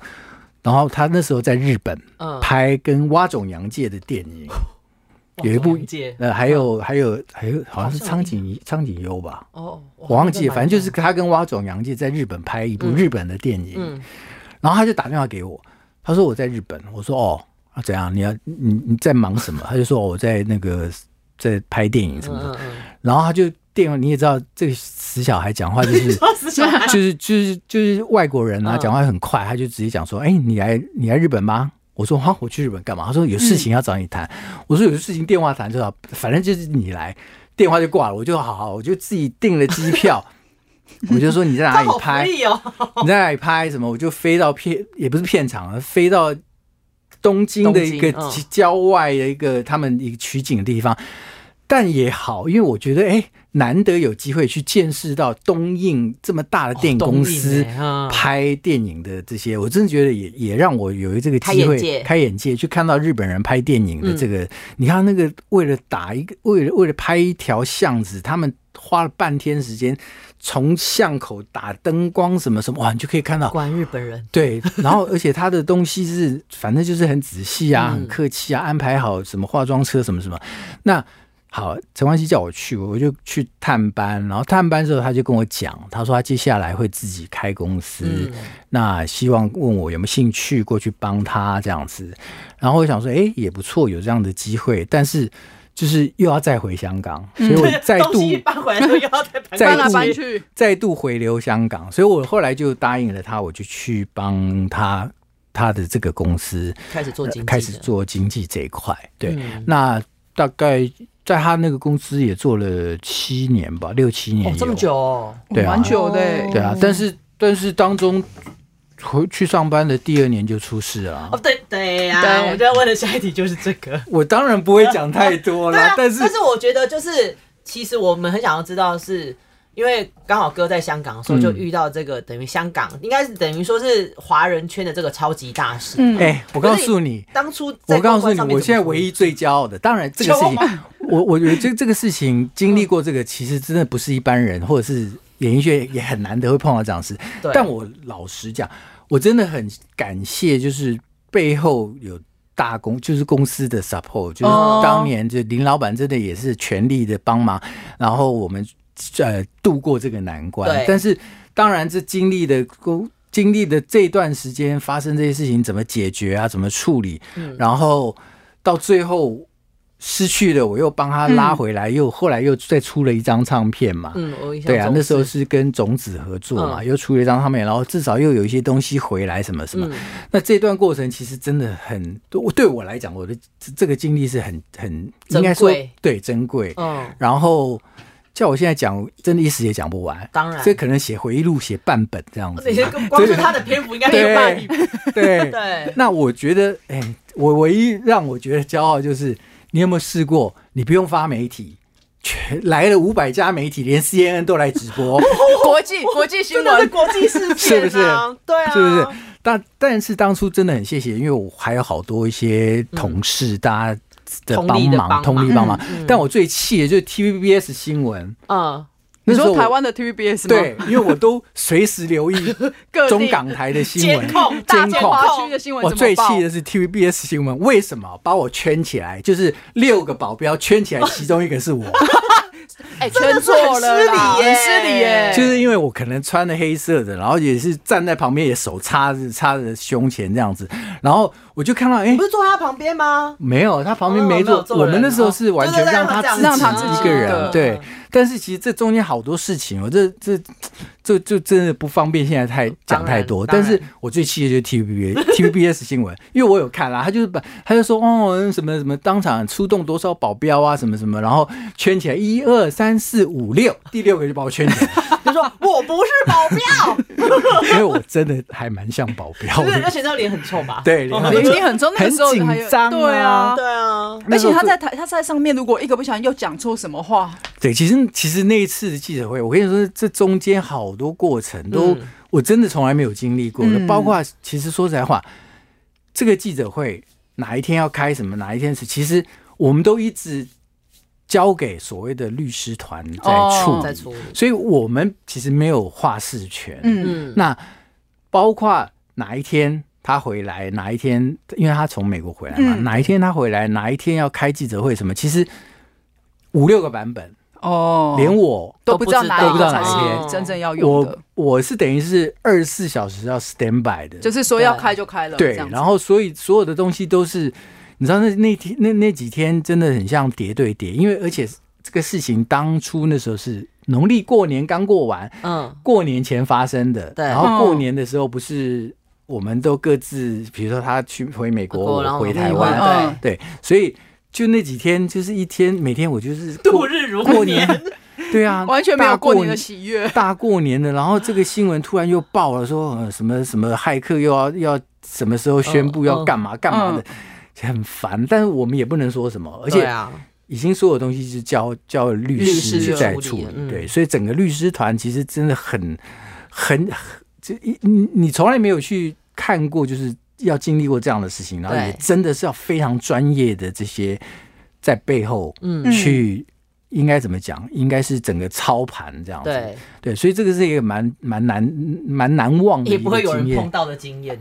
然后他那时候在日本拍跟蛙种洋介的电影，嗯、有一部呃，还有还有还有，好像是苍井苍井优吧？哦，我忘记，反正就是他跟蛙种洋介在日本拍一部日本的电影，嗯嗯、然后他就打电话给我，他说我在日本，我说哦，啊怎样？你要你你在忙什么？他就说我在那个。在拍电影什么的，然后他就电话，你也知道这个死小孩讲话就是 就是就是就是外国人啊，讲话很快，他就直接讲说：“哎，你来你来日本吗？”我说：“哈，我去日本干嘛？”他说：“有事情要找你谈。嗯”我说：“有事情电话谈就好，反正就是你来，电话就挂了。”我就好好，我就自己订了机票，我就说你在哪里拍？你在哪里拍什么？我就飞到片，也不是片场，飞到。东京的一个郊外的一个他们一个取景的地方，但也好，因为我觉得哎，难得有机会去见识到东映这么大的电影公司拍电影的这些，我真的觉得也也让我有这个机会开眼界，去看到日本人拍电影的这个。你看那个为了打一个，为了为了拍一条巷子，他们花了半天时间。从巷口打灯光什么什么哇，你就可以看到。管日本人。对，然后而且他的东西是，反正就是很仔细啊，很客气啊，安排好什么化妆车什么什么。那好，陈冠希叫我去，我就去探班。然后探班之后，他就跟我讲，他说他接下来会自己开公司，嗯、那希望问我有没有兴趣过去帮他这样子。然后我想说，哎，也不错，有这样的机会，但是。就是又要再回香港，所以我再度搬回来，又要再搬来搬去，再度回流香港，所以我后来就答应了他，我就去帮他他的这个公司开始做经济，开始做经济这一块。对，那大概在他那个公司也做了七年吧，六七年，哦这么久哦，对啊，蛮久的，对啊，但是但是当中。回去上班的第二年就出事了。哦，对对呀，对，我就要问的下一题就是这个。我当然不会讲太多了，但是但是我觉得就是，其实我们很想要知道，是因为刚好哥在香港的时候就遇到这个，等于香港应该是等于说是华人圈的这个超级大事。哎，我告诉你，当初我告诉你，我现在唯一最骄傲的，当然这个事情，我我觉得这这个事情经历过这个，其实真的不是一般人，或者是演艺圈也很难得会碰到这样事。但我老实讲。我真的很感谢，就是背后有大公，就是公司的 support，就是当年就林老板真的也是全力的帮忙，然后我们呃度过这个难关。对但是当然，这经历的工经历的这段时间发生这些事情，怎么解决啊？怎么处理？嗯、然后到最后。失去了，我又帮他拉回来，嗯、又后来又再出了一张唱片嘛。嗯，对啊，那时候是跟种子合作嘛，嗯、又出了一张唱片，然后至少又有一些东西回来，什么什么。嗯、那这段过程其实真的很，对我来讲，我的这个经历是很很应该说对珍贵。嗯，然后叫我现在讲，真的一时也讲不完。当然，这可能写回忆录写半本这样子。光是他的篇幅应该有半本。对 对。那我觉得，哎，我唯一让我觉得骄傲就是。你有没有试过？你不用发媒体，全来了五百家媒体，连 CNN 都来直播，国际国际新闻，是国际事件，是不是？对啊，是不是？但但是当初真的很谢谢，因为我还有好多一些同事，大家的帮忙，通力帮忙。但我最气的就是 TVBS 新闻，嗯。你说台湾的 TVBS 吗？对，因为我都随时留意 中港台的新闻，监控大中华区的新闻。我最气的是 TVBS 新闻，为什么把我圈起来？就是六个保镖圈起来，其中一个是我。哎，圈错了，失礼耶，失礼耶！就是因为我可能穿的黑色的，然后也是站在旁边，也手插着插着胸前这样子，然后我就看到，哎，不是坐在他旁边吗？没有，他旁边没坐。我们那时候是完全让他自己一个人，对。但是其实这中间好多事情，我这这这就真的不方便现在太讲太多。但是我最气的就是 TVB TVBS 新闻，因为我有看啦，他就是把他就说哦什么什么当场出动多少保镖啊什么什么，然后圈起来一二三四五六，第六个就把我圈起来。就说我不是保镖，因为我真的还蛮像保镖的，而且那脸很臭吧？对，脸一定很臭，那个时候很紧张，对啊，对啊。而且他在台，他在上面，如果一个不小心又讲错什么话，对，其实其实那一次的记者会，我跟你说，这中间好多过程都我真的从来没有经历过的，包括其实说实在话，这个记者会哪一天要开什么，哪一天是，其实我们都一直。交给所谓的律师团在处理，哦、所以我们其实没有话事权。嗯，那包括哪一天他回来，哪一天，因为他从美国回来嘛，嗯、哪一天他回来，哪一天要开记者会什么，其实五六个版本。哦，连我都不知道哪都不知道哪一天。真正要用的。我我是等于是二十四小时要 stand by 的，就是说要开就开了。对，然后所以所有的东西都是。你知道那那天那那几天真的很像叠对叠，因为而且这个事情当初那时候是农历过年刚过完，嗯，过年前发生的，对，然后过年的时候不是我们都各自，比如说他去回美国，我回台湾，对对，所以就那几天就是一天，每天我就是度日如过年，对啊，完全没有过年的喜悦，大过年的，然后这个新闻突然又爆了，说什么什么骇客又要要什么时候宣布要干嘛干嘛的。很烦，但是我们也不能说什么，而且已经所有东西是交交律师在处理，嗯、对，所以整个律师团其实真的很很，这你你从来没有去看过，就是要经历过这样的事情，然后也真的是要非常专业的这些在背后嗯。去，应该怎么讲？应该是整个操盘这样子，对。对，所以这个是一个蛮蛮难蛮难忘的，也不会有人碰到的经验。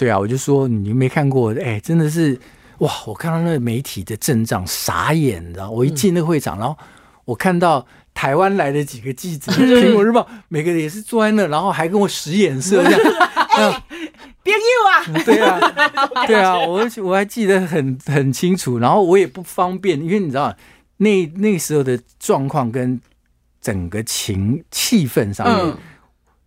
对啊，我就说你没看过，哎，真的是哇！我看到那个媒体的阵仗，傻眼，你知道？我一进那个会场，然后我看到台湾来的几个记者，《苹果日报》每个人也是坐在那，然后还跟我使眼色，这样。哎，别右啊！对啊，对啊，我我还记得很很清楚。然后我也不方便，因为你知道，那那时候的状况跟整个情气氛上面。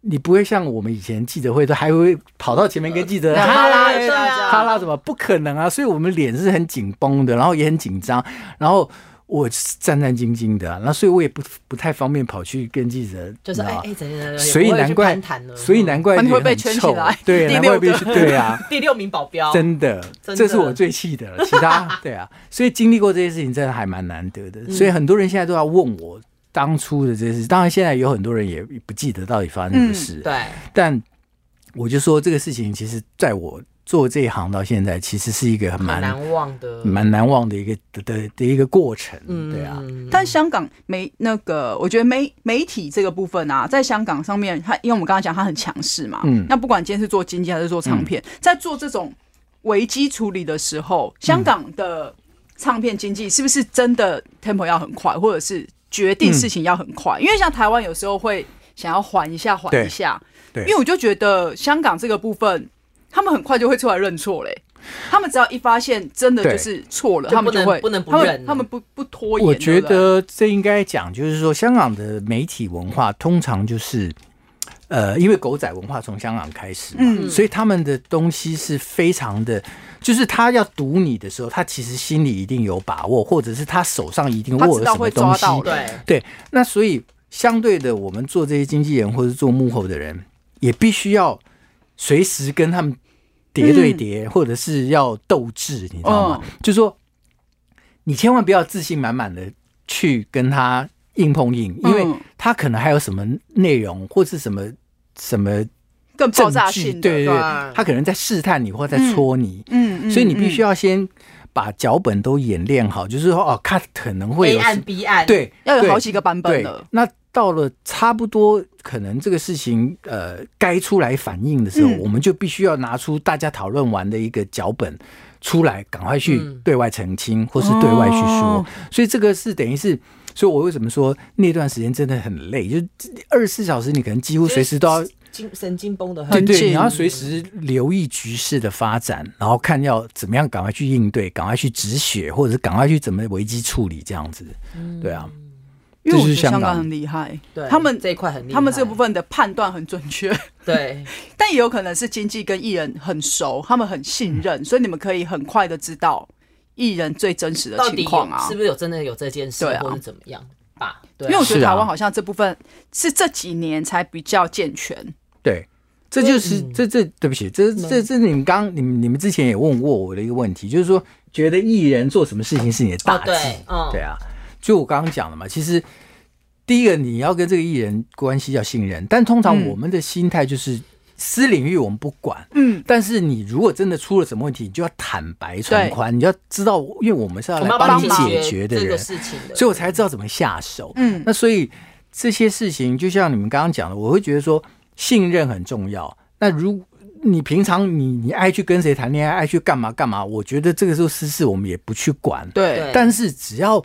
你不会像我们以前记者会都还会跑到前面跟记者哈拉一下，哈拉什么？不可能啊！所以我们脸是很紧绷的，然后也很紧张，然后我战战兢兢的，那所以我也不不太方便跑去跟记者，就是哎哎？所以难怪，所以难怪你会被圈起来，对，难怪被 对啊，第六名保镖，真的，这是我最气的了。其他对啊，所以经历过这些事情真的还蛮难得的，所以很多人现在都要问我。当初的这些事，当然现在有很多人也不记得到底发生什么事。对，但我就说这个事情，其实在我做这一行到现在，其实是一个蛮难忘的、蛮难忘的一个的的的一个过程。对啊。但香港媒那个，我觉得媒媒体这个部分啊，在香港上面，它因为我们刚刚讲它很强势嘛。嗯。那不管今天是做经济还是做唱片，在做这种危机处理的时候，香港的唱片经济是不是真的 tempo 要很快，或者是？决定事情要很快，嗯、因为像台湾有时候会想要缓一下，缓一下。对，因为我就觉得香港这个部分，他们很快就会出来认错嘞。他们只要一发现真的就是错了，他们就会不能不认，他们不不拖延。我觉得这应该讲，就是说香港的媒体文化通常就是。呃，因为狗仔文化从香港开始嘛，嗯，所以他们的东西是非常的，就是他要读你的时候，他其实心里一定有把握，或者是他手上一定握了什么东西，对。对。那所以相对的，我们做这些经纪人或者做幕后的人，也必须要随时跟他们叠对叠，嗯、或者是要斗智，你知道吗？哦、就是说，你千万不要自信满满的去跟他硬碰硬，因为他可能还有什么内容或是什么。什么更爆炸性？对对对，他可能在试探你，或者在戳你。嗯，所以你必须要先把脚本都演练好，就是说哦，他可能会有 A 案 B 案，对，要有好几个版本的。那到了差不多可能这个事情呃该出来反应的时候，我们就必须要拿出大家讨论完的一个脚本出来，赶快去对外澄清，或是对外去说。所以这个是等于是。所以，我为什么说那段时间真的很累？就二十四小时，你可能几乎随时都要精神经绷得很。对对，你要随时留意局势的发展，然后看要怎么样赶快去应对，赶快去止血，或者是赶快去怎么危机处理这样子。对啊，因为我觉得香港很厉害，对他们这一块很厉害，他们这部分的判断很准确。对，但也有可能是经纪跟艺人很熟，他们很信任，所以你们可以很快的知道。艺人最真实的情况啊，是不是有真的有这件事，或者怎么样？吧。因为我觉得台湾好像这部分是这几年才比较健全。对，这就是这这对不起，这这这你们刚你们你们之前也问过我的一个问题，就是说觉得艺人做什么事情是你的大忌？对啊，就我刚刚讲的嘛，其实第一个你要跟这个艺人关系要信任，但通常我们的心态就是。私领域我们不管，嗯，但是你如果真的出了什么问题，你就要坦白从宽，你要知道，因为我们是要来帮你解决的人，所以我才知道怎么下手。嗯，那所以这些事情，就像你们刚刚讲的，我会觉得说信任很重要。那如你平常你你爱去跟谁谈恋爱，爱去干嘛干嘛，我觉得这个时候私事我们也不去管。对，但是只要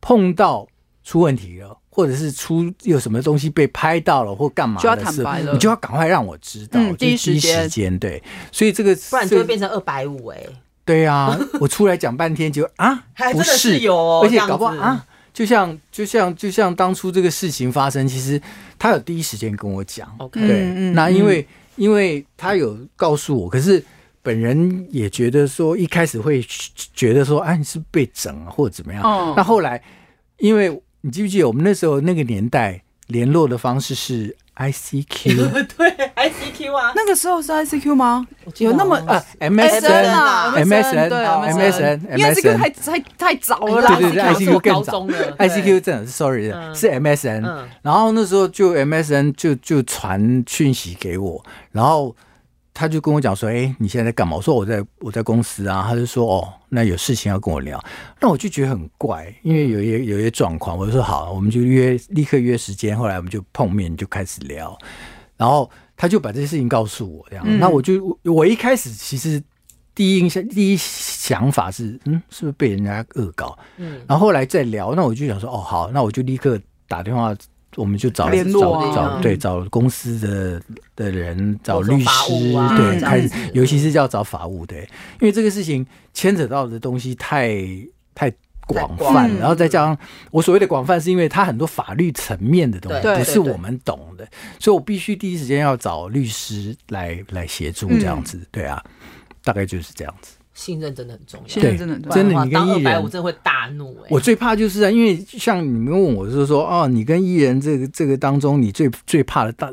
碰到出问题了。或者是出有什么东西被拍到了或干嘛的，就要坦白了，你就要赶快让我知道，嗯、第一时间。对，所以这个不然就会变成二百五哎。对啊，我出来讲半天就啊，不是。有、哦，而且搞不好啊，就像就像就像当初这个事情发生，其实他有第一时间跟我讲，OK，对，嗯、那因为、嗯、因为他有告诉我，可是本人也觉得说一开始会觉得说，哎、啊，你是被整啊，或者怎么样？哦、那后来因为。你记不记得我们那时候那个年代联络的方式是 ICQ？对，ICQ 啊，那个时候是 ICQ 吗？有那么啊？MSN 啊，MSN 对，MSN，因为这个太太太早了啦，对对对，ICQ 更早，ICQ 真的是 sorry 是 MSN，然后那时候就 MSN 就就传讯息给我，然后。他就跟我讲说：“哎、欸，你现在在干嘛？”我说：“我在我在公司啊。”他就说：“哦，那有事情要跟我聊。”那我就觉得很怪，因为有一些有一些状况，我就说：“好，我们就约立刻约时间。”后来我们就碰面，就开始聊。然后他就把这些事情告诉我，这样。嗯、那我就我一开始其实第一印象、第一想法是：嗯，是不是被人家恶搞？嗯。然后后来再聊，那我就想说：“哦，好，那我就立刻打电话。”我们就找联络、啊、找对找公司的的人，找律师，啊、对，开始尤其是要找法务，对，因为这个事情牵扯到的东西太太广泛，然后再加上我所谓的广泛，是因为它很多法律层面的东西不是我们懂的，所以我必须第一时间要找律师来来协助这样子，对啊，大概就是这样子。信任真的很重要，信任真的很重要。真的，你跟艺人，我真的会大怒哎！我最怕就是啊，因为像你们问我，就是说，哦，你跟艺人这个这个当中，你最最怕的大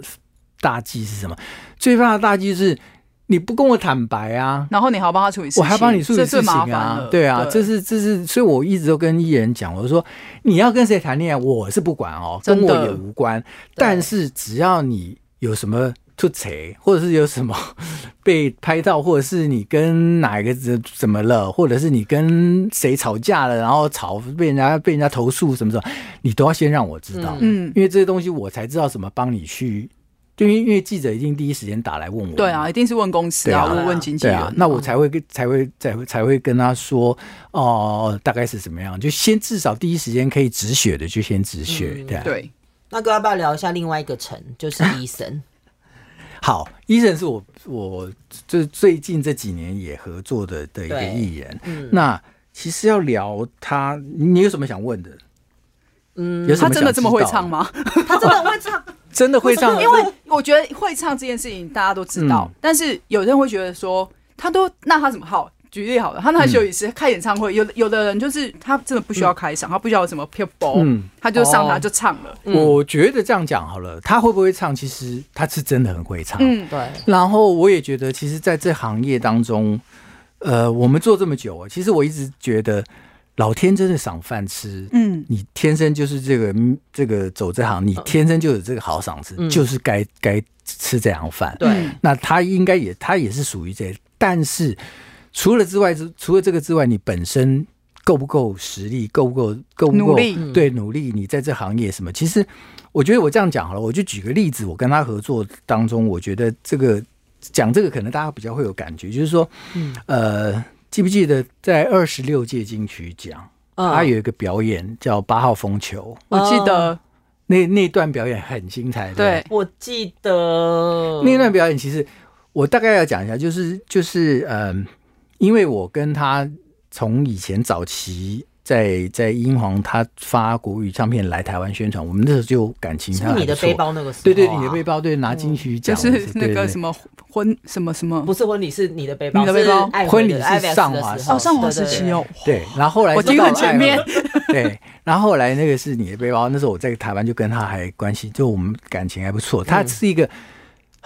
大忌是什么？最怕的大忌是你不跟我坦白啊，然后你还要帮他处理事情，我还帮你处理事情啊，对啊，这是这是，所以我一直都跟艺人讲，我说你要跟谁谈恋爱，我是不管哦，跟我也无关，但是只要你有什么。出错，或者是有什么 被拍到，或者是你跟哪一个怎怎么了，或者是你跟谁吵架了，然后吵被人家被人家投诉什么什么，你都要先让我知道，嗯，因为这些东西我才知道怎么帮你去，就因为记者一定第一时间打来问我，对啊，一定是问公司啊，问问经纪人，那我才会跟才会才会才会跟他说哦，大概是怎么样，就先至少第一时间可以止血的就先止血，对对。那哥要不要聊一下另外一个城，就是伊森。好，伊森是我我就最近这几年也合作的的一个艺人。嗯，那其实要聊他，你有什么想问的？嗯，他真的这么会唱吗？他真的会唱，真的会唱。因为我觉得会唱这件事情大家都知道，嗯、但是有人会觉得说他都那他怎么好？举例好了，他那休息室开演唱会，有有的人就是他真的不需要开嗓，他不需要什么撇步，他就上台就唱了。我觉得这样讲好了，他会不会唱？其实他是真的很会唱。嗯，对。然后我也觉得，其实在这行业当中，呃，我们做这么久，其实我一直觉得老天真的赏饭吃。嗯，你天生就是这个这个走这行，你天生就有这个好嗓子，就是该该吃这行饭。对，那他应该也他也是属于这，但是。除了之外，除了这个之外，你本身够不够实力？够不够？够不够？努力？对，努力。你在这行业什么？其实，我觉得我这样讲好了，我就举个例子。我跟他合作当中，我觉得这个讲这个可能大家比较会有感觉，就是说，嗯、呃，记不记得在二十六届金曲奖，嗯、他有一个表演叫《八号风球》，我记得那那段表演很精彩。对，对我记得那段表演，其实我大概要讲一下，就是就是嗯。呃因为我跟他从以前早期在在英皇他发国语唱片来台湾宣传，我们那时候就感情。是你的背包那个时候、啊？对对，你的背包对拿金曲奖、嗯，就是那个什么婚什么什么，不是婚礼是你的背包，你的背包婚礼是上华哦，上华时期哦。对，然后后来我听很前面。对，然后后来那个是你的背包，那时候我在台湾就跟他还关系，就我们感情还不错。他是一个。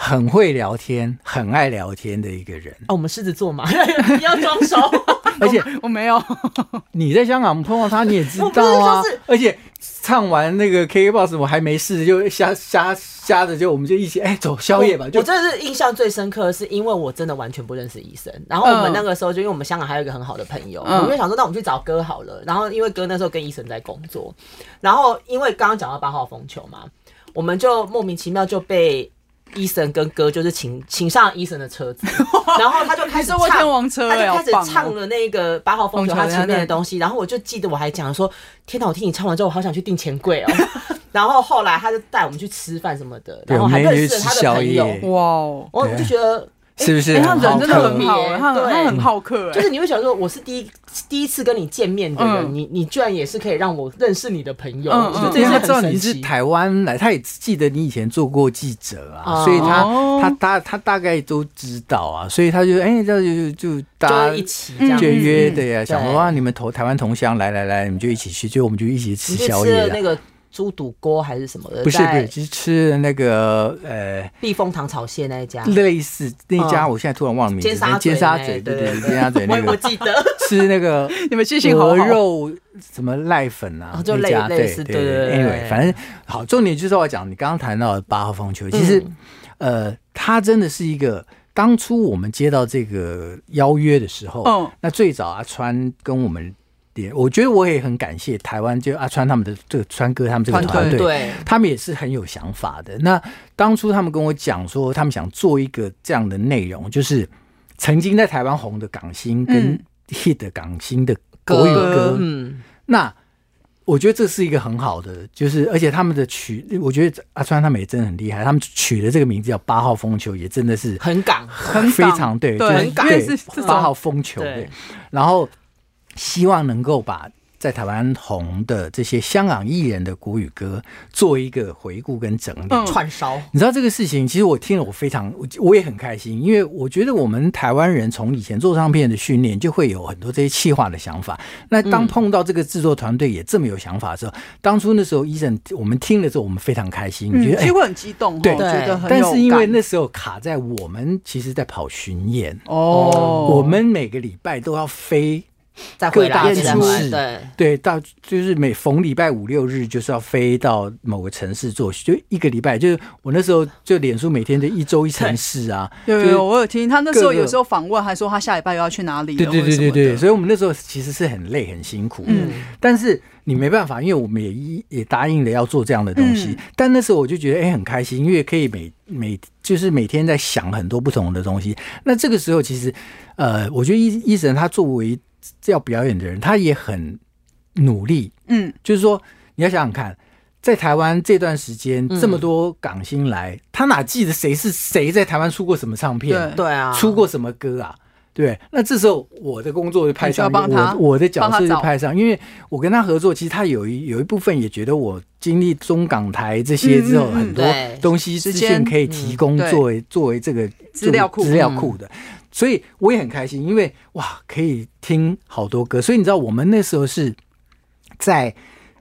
很会聊天，很爱聊天的一个人。哦，我们狮子座嘛，要装熟。而且我没有，你在香港碰到他，你也知道啊。而且唱完那个 KKBOX，我还没事，就瞎瞎瞎的，就我们就一起哎走宵夜吧。我真的是印象最深刻，是因为我真的完全不认识医生。然后我们那个时候，就因为我们香港还有一个很好的朋友，我们就想说，那我们去找哥好了。然后因为哥那时候跟医生在工作，然后因为刚刚讲到八号风球嘛，我们就莫名其妙就被。伊森跟哥就是请请上医生的车子，然后他就开始唱，天王车他就开始唱了那个八号风球他前面的东西，然后我就记得我还讲说，天哪！我听你唱完之后，我好想去订钱柜哦。然后后来他就带我们去吃饭什么的，然后还认识了他的朋友，哇！我就觉得。是不是？他人真的很好，他他很好客。就是你会想说，我是第一第一次跟你见面的人，你你居然也是可以让我认识你的朋友。嗯，因为他知道你是台湾来，他也记得你以前做过记者啊，所以他他他他大概都知道啊，所以他就哎，这就就大家一起这样约的呀，想说啊，你们同台湾同乡，来来来，你们就一起去，就我们就一起吃宵夜。那个。猪肚锅还是什么的？不是不是，就是吃的那个呃，避风塘炒蟹那一家，类似那一家，我现在突然忘了名字。尖沙咀，对对 尖沙咀那个，我记得吃那个 你们记性好，鹅肉什么濑粉啊，就类类似对对，anyway，反正好，重点就是我讲，你刚刚谈到八号风球，其实呃，他真的是一个当初我们接到这个邀约的时候，嗯，那最早阿川跟我们。我觉得我也很感谢台湾，就阿川他们的这个川哥他们这个团队，他们也是很有想法的。那当初他们跟我讲说，他们想做一个这样的内容，就是曾经在台湾红的港星跟 hit 的港星的国语歌。嗯，那我觉得这是一个很好的，就是而且他们的曲，我觉得阿川他们也真的很厉害，他们取的这个名字叫八号风球，也真的是很港，很非常对，对，很港，对，八号风球，对，然后。希望能够把在台湾红的这些香港艺人的国语歌做一个回顾跟整理串烧。你知道这个事情，其实我听了我非常我我也很开心，因为我觉得我们台湾人从以前做唱片的训练就会有很多这些企划的想法。那当碰到这个制作团队也这么有想法的时候，当初那时候 Eason 我们听了之后，我们非常开心，觉得就会很激动，对，觉得很。但是因为那时候卡在我们其实在跑巡演哦，我们每个礼拜都要飞。在回大城市，对对，到就是每逢礼拜五六日就是要飞到某个城市做，就一个礼拜。就是我那时候就脸书每天就一周一城市啊。有有，我有听他那时候有时候访问还说他下礼拜又要去哪里。对对对对对，所以我们那时候其实是很累很辛苦。嗯，但是你没办法，因为我们也一也答应了要做这样的东西。但那时候我就觉得哎很开心，因为可以每每就是每天在想很多不同的东西。那这个时候其实呃，我觉得 Eason 他作为要表演的人，他也很努力。嗯，就是说，你要想想看，在台湾这段时间，这么多港星来，嗯、他哪记得谁是谁在台湾出过什么唱片？对啊，出过什么歌啊？对，那这时候我的工作就派上，我我的角色就派上，因为我跟他合作，其实他有一有一部分也觉得我经历中港台这些之后，很多东西资讯可以提供作为作为这个资料库资料库的。所以我也很开心，因为哇，可以听好多歌。所以你知道，我们那时候是在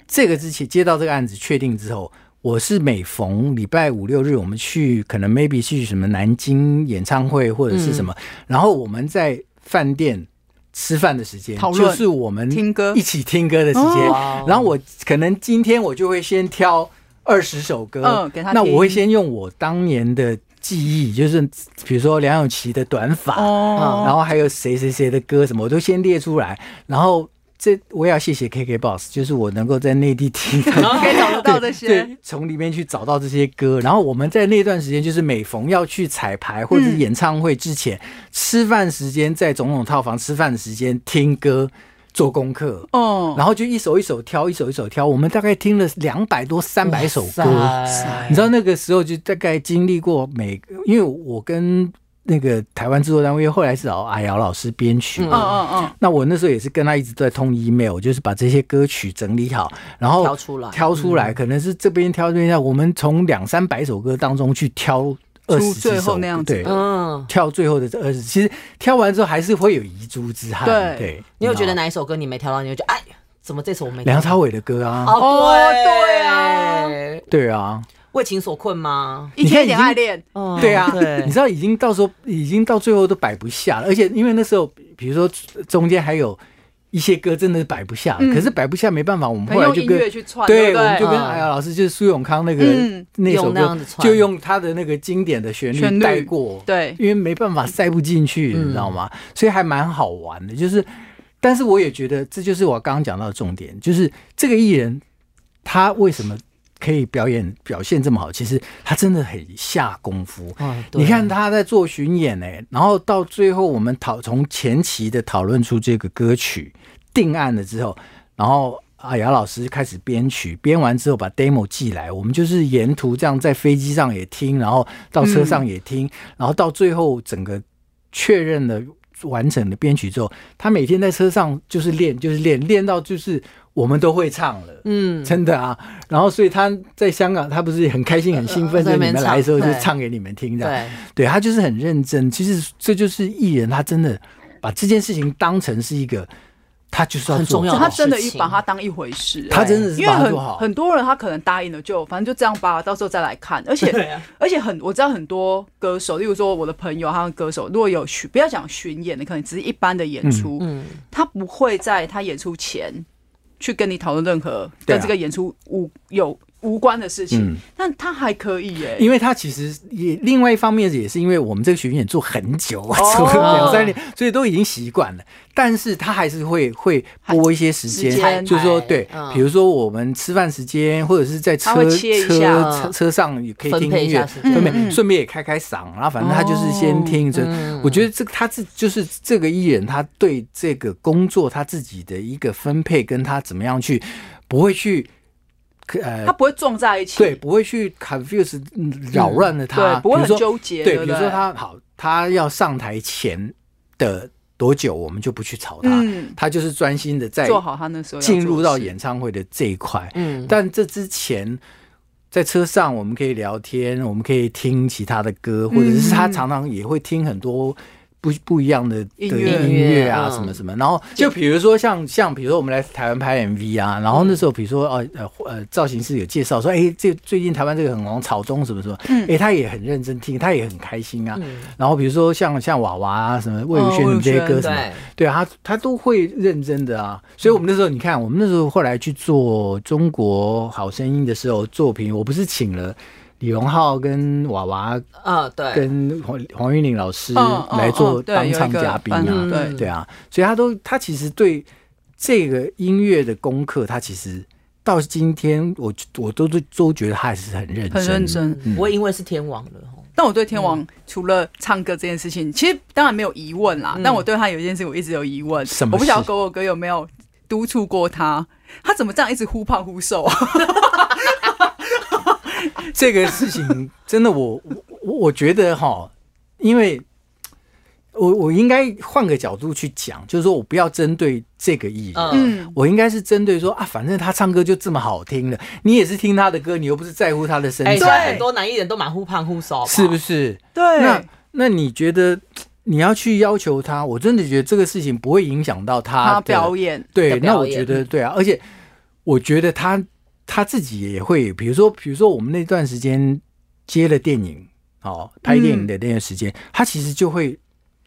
这个之前接到这个案子确定之后，我是每逢礼拜五六日，我们去可能 maybe 去什么南京演唱会或者是什么，嗯、然后我们在饭店吃饭的时间，就是我们听歌一起听歌的时间。然后我可能今天我就会先挑二十首歌，嗯，给他。那我会先用我当年的。记忆就是，比如说梁咏琪的短发，哦、然后还有谁谁谁的歌什么，我都先列出来。然后这我也要谢谢 KK boss，就是我能够在内地听，然 后可以找得到这些，对，从里面去找到这些歌。然后我们在那段时间，就是每逢要去彩排或者是演唱会之前，嗯、吃饭时间在总统套房吃饭的时间听歌。做功课，哦，然后就一首一首挑，一首一首挑。我们大概听了两百多、三百首歌，你知道那个时候就大概经历过每个，因为我跟那个台湾制作单位，后来是找阿瑶老师编曲。嗯嗯嗯。那我那时候也是跟他一直在通 email，就是把这些歌曲整理好，然后挑出来，挑出来，可能是这边挑这边挑，我们从两三百首歌当中去挑二十几首，对，嗯，挑最后的这二十，其实挑完之后还是会有遗珠之憾。对，你有觉得哪一首歌你没挑到，你就觉得哎，怎么这首我没？梁朝伟的歌啊。哦，对啊，对啊。为情所困吗？一天一点爱恋，对啊，你知道已经到时候已经到最后都摆不下了，而且因为那时候比如说中间还有一些歌真的摆不下，可是摆不下没办法，我们后来就跟对，我们就跟哎呀老师就是苏永康那个那首歌就用他的那个经典的旋律带过，对，因为没办法塞不进去，你知道吗？所以还蛮好玩的，就是，但是我也觉得这就是我刚刚讲到的重点，就是这个艺人他为什么？可以表演表现这么好，其实他真的很下功夫。哦、你看他在做巡演呢，然后到最后我们讨从前期的讨论出这个歌曲定案了之后，然后阿雅老师开始编曲，编完之后把 demo 寄来，我们就是沿途这样在飞机上也听，然后到车上也听，嗯、然后到最后整个确认了完整的编曲之后，他每天在车上就是练，就是练，练到就是。我们都会唱了，嗯，真的啊。然后，所以他在香港，他不是很开心、很兴奋，在你们来的时候就唱给你们听的。对，对他就是很认真。其实这就是艺人，他真的把这件事情当成是一个，他就是要做，他真的一把他当一回事。他真的是因为很很多人，他可能答应了，就反正就这样吧，到时候再来看。而且而且很，我知道很多歌手，例如说我的朋友，他的歌手如果有巡，不要讲巡演的，可能只是一般的演出，嗯，他不会在他演出前。去跟你讨论任何跟这个演出无有无关的事情，但他还可以耶，因为他其实也另外一方面也是因为我们这个巡演做很久啊，做了两三年，所以都已经习惯了。但是他还是会会拨一些时间，就是说对，比如说我们吃饭时间或者是在车车车上也可以听音乐，顺便顺便也开开嗓，然后反正他就是先听着。我觉得这个他自就是这个艺人，他对这个工作他自己的一个分配，跟他怎么样去不会去。呃，他不会撞在一起，对，不会去 confuse 扰乱了他，对，不会很纠结，对，比如说他好，他要上台前的多久，我们就不去吵他，嗯。他就是专心的在做好他那时候进入到演唱会的这一块，嗯，但这之前在车上我们可以聊天，我们可以听其他的歌，或者是他常常也会听很多。不不一样的的音乐啊，什么什么，然后就比如说像像比如说我们来台湾拍 MV 啊，然后那时候比如说呃呃呃造型师有介绍说，哎，这最近台湾这个很红草中什么什么，哎，他也很认真听，他也很开心啊。然后比如说像像娃娃啊什么魏如萱这些歌什么，对啊，他他都会认真的啊。所以我们那时候你看，我们那时候后来去做中国好声音的时候，作品我不是请了。李荣浩跟娃娃，啊，对，跟黄黄韵玲老师来做当唱嘉宾啊，对对啊，所以他都他其实对这个音乐的功课，他其实到今天我我都都都觉得他还是很认真，很认真。不会因为是天王的，但我对天王除了唱歌这件事情，其实当然没有疑问啦。但我对他有一件事，我一直有疑问，我不晓得狗狗哥有没有督促过他，他怎么这样一直忽胖忽瘦啊？这个事情真的我，我我我觉得哈，因为我我应该换个角度去讲，就是说我不要针对这个艺人，嗯，我应该是针对说啊，反正他唱歌就这么好听的，你也是听他的歌，你又不是在乎他的身材，欸、很多男艺人都蛮忽胖忽瘦，是不是？对，那那你觉得你要去要求他，我真的觉得这个事情不会影响到他，他表演，对，那我觉得对啊，而且我觉得他。他自己也会，比如说，比如说我们那段时间接了电影，哦，拍电影的那段时间，嗯、他其实就会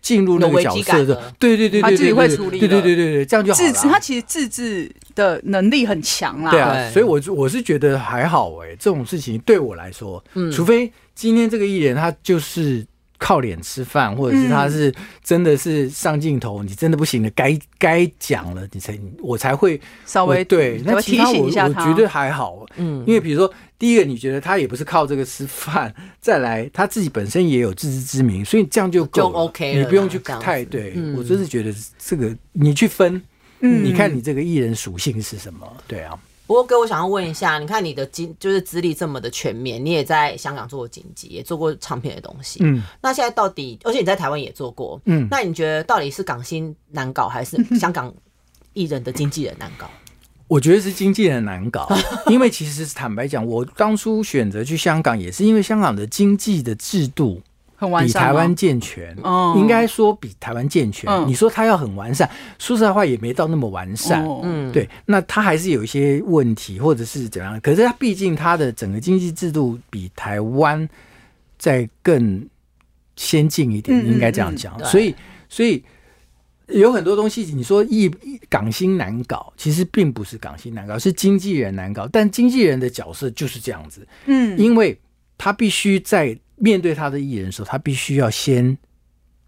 进入那个角色的，对对对，他自己会处理，对对对对对，这样就好了。自他其实自制的能力很强啦，对啊，所以我我是觉得还好哎，这种事情对我来说，嗯，除非今天这个艺人他就是。靠脸吃饭，或者是他是真的是上镜头，你真的不行了，该该讲了，你才我才会稍微对。那提醒一下他，我觉得还好，嗯，因为比如说第一个，你觉得他也不是靠这个吃饭，再来他自己本身也有自知之明，所以这样就够 OK，你不用去太对。我真是觉得这个你去分，你看你这个艺人属性是什么？对啊。不过哥，我想要问一下，你看你的经就是资历这么的全面，你也在香港做过经纪，也做过唱片的东西。嗯，那现在到底，而且你在台湾也做过。嗯，那你觉得到底是港星难搞，还是香港艺人的经纪人难搞？我觉得是经纪人难搞，因为其实坦白讲，我当初选择去香港，也是因为香港的经纪的制度比台湾健全。应该说比台湾健全。你说他要很完善，说实在话也没到那么完善。嗯，对，那他还是有一些问题，或者是怎样。可是他毕竟他的整个经济制度比台湾在更先进一点，应该这样讲。所以，所以。有很多东西，你说一港星难搞，其实并不是港星难搞，是经纪人难搞。但经纪人的角色就是这样子，嗯，因为他必须在面对他的艺人的时候，他必须要先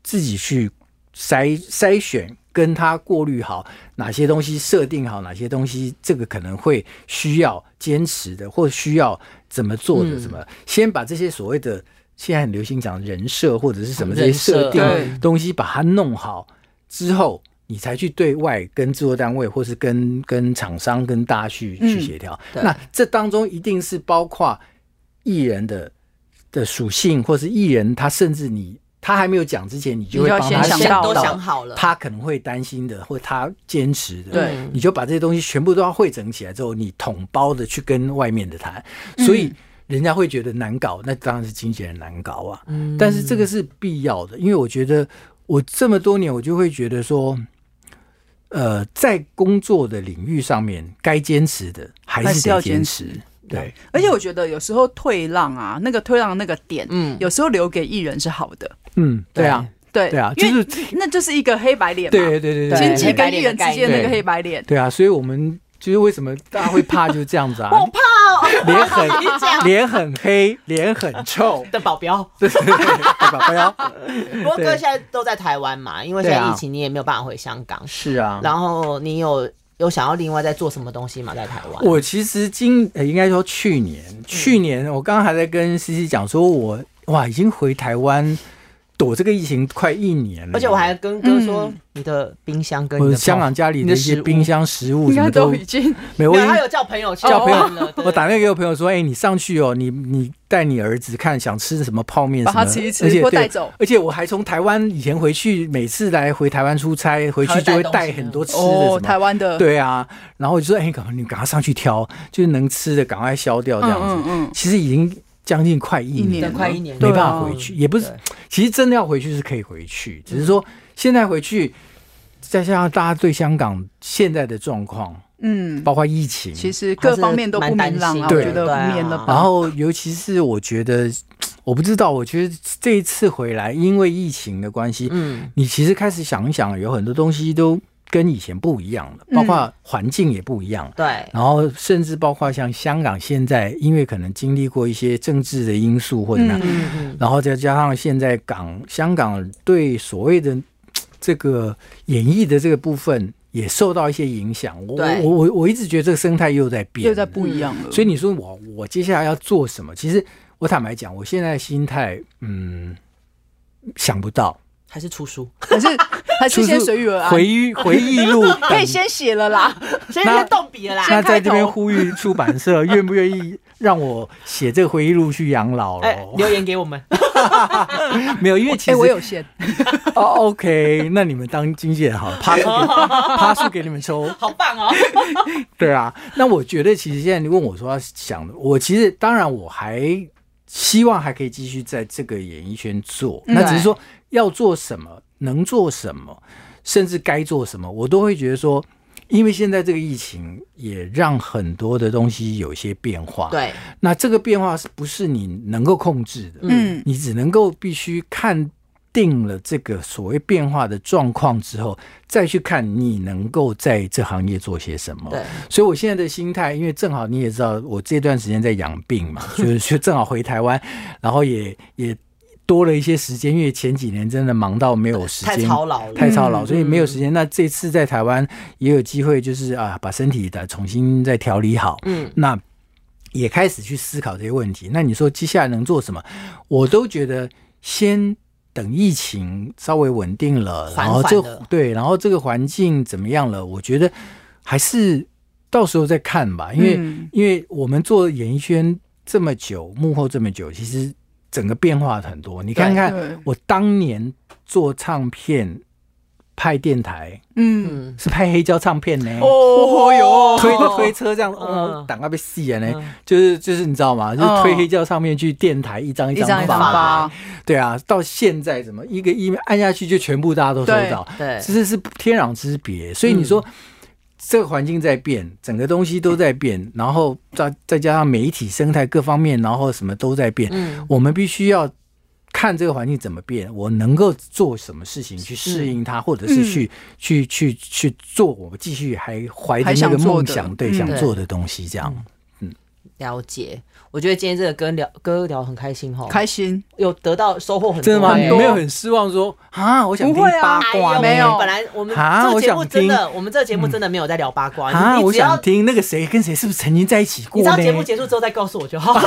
自己去筛筛选，跟他过滤好哪些东西，设定好哪些东西，这个可能会需要坚持的，或需要怎么做的，什么，先把这些所谓的现在很流行讲人设或者是什么这些设定东西把它弄好。之后，你才去对外跟制作单位，或是跟跟厂商、跟大家去去协调。嗯、那这当中一定是包括艺人的的属性，或是艺人他甚至你他还没有讲之前，你就会帮他想到都想好了，他可能会担心的，或他坚持的，对，你就把这些东西全部都要汇整起来之后，你统包的去跟外面的谈，所以人家会觉得难搞，那当然是经纪人难搞啊。嗯，但是这个是必要的，因为我觉得。我这么多年，我就会觉得说，呃，在工作的领域上面，该坚持的还是要坚持。对，而且我觉得有时候退让啊，那个退让那个点，嗯，有时候留给艺人是好的。嗯，对啊，对对啊，就是那就是一个黑白脸嘛。对对对对，经纪跟艺人之间那个黑白脸。对啊，所以我们就是为什么大家会怕，就是这样子啊。我怕。脸很脸很黑，脸很臭 的保镖，对对对，保镖。不过哥现在都在台湾嘛，因为现在疫情，你也没有办法回香港。是啊。然后你有有想要另外再做什么东西吗？在台湾？我其实今应该说去年，去年我刚刚还在跟西西讲，说我哇已经回台湾。躲这个疫情快一年了，而且我还跟哥说，你的冰箱跟你的香港家里的一些冰箱食物，应该都 已经没有。他有叫朋友去叫朋友，我打电话给我朋友说，哎，你上去哦，你你带你儿子看想吃什么泡面，把他吃一吃，而且带走。而且我还从台湾以前回去，每次来回台湾出差，回去就会带很多吃的，哦，台湾的，对啊。然后我就说，哎，赶快你赶快上去挑，就是能吃的赶快消掉这样子。嗯嗯，其实已经。将近快一年，快一年，没办法回去，也不是。其实真的要回去是可以回去，只是说现在回去，再加上大家对香港现在的状况，嗯，包括疫情，其实各方面都不明朗啊。对的，然后尤其是我觉得，我不知道，我觉得这一次回来，因为疫情的关系，嗯，你其实开始想一想，有很多东西都。跟以前不一样了，包括环境也不一样。对，然后甚至包括像香港现在，因为可能经历过一些政治的因素或者怎么样，然后再加上现在港香港对所谓的这个演艺的这个部分也受到一些影响。我我我我一直觉得这个生态又在变，又在不一样了。所以你说我我接下来要做什么？其实我坦白讲，我现在心态嗯想不到。还是出书，还是还是先随遇而安。回忆回忆录 可以先写了啦，先先动笔了啦。那在这边呼吁出版社，愿不愿意让我写这个回忆录去养老了？留言给我们。没有，因为其实我有限。哦，OK，那你们当经纪人好了，趴数趴数给你们抽，好棒哦。对啊，那我觉得其实现在你问我说要想的，我其实当然我还希望还可以继续在这个演艺圈做，那只是说。要做什么，能做什么，甚至该做什么，我都会觉得说，因为现在这个疫情也让很多的东西有一些变化。对，那这个变化是不是你能够控制的？嗯，你只能够必须看定了这个所谓变化的状况之后，再去看你能够在这行业做些什么。对，所以我现在的心态，因为正好你也知道，我这段时间在养病嘛，就是就正好回台湾，然后也也。多了一些时间，因为前几年真的忙到没有时间，太操劳了，太操劳，所以没有时间。那这次在台湾也有机会，就是啊，把身体的重新再调理好。嗯，那也开始去思考这些问题。那你说接下来能做什么？我都觉得先等疫情稍微稳定了，然后这对，然后这个环境怎么样了？我觉得还是到时候再看吧，因为、嗯、因为我们做演艺圈这么久，幕后这么久，其实整个变化很多。你看看我当年做唱片。拍电台，嗯，是拍黑胶唱片呢。哦哟，推着推车这样，哦，档啊被细了呢。就是就是，你知道吗？就是推黑胶唱片去电台，一张一张发。对啊，到现在怎么一个一按下去就全部大家都收到？对，其实是天壤之别。所以你说这个环境在变，整个东西都在变，然后再再加上媒体生态各方面，然后什么都在变。嗯，我们必须要。看这个环境怎么变，我能够做什么事情去适应它，或者是去、嗯、去去去做我们继续还怀着那个梦想，对想做的东西，这样。嗯，了解。我觉得今天这个跟聊哥聊很开心哈，开心有得到收获很多。真的吗？你没有很失望说啊？我想听八卦，没有。本来我们这个节目真的，我们这个节目真的没有在聊八卦啊。我想听那个谁跟谁是不是曾经在一起过？你知道节目结束之后再告诉我就好。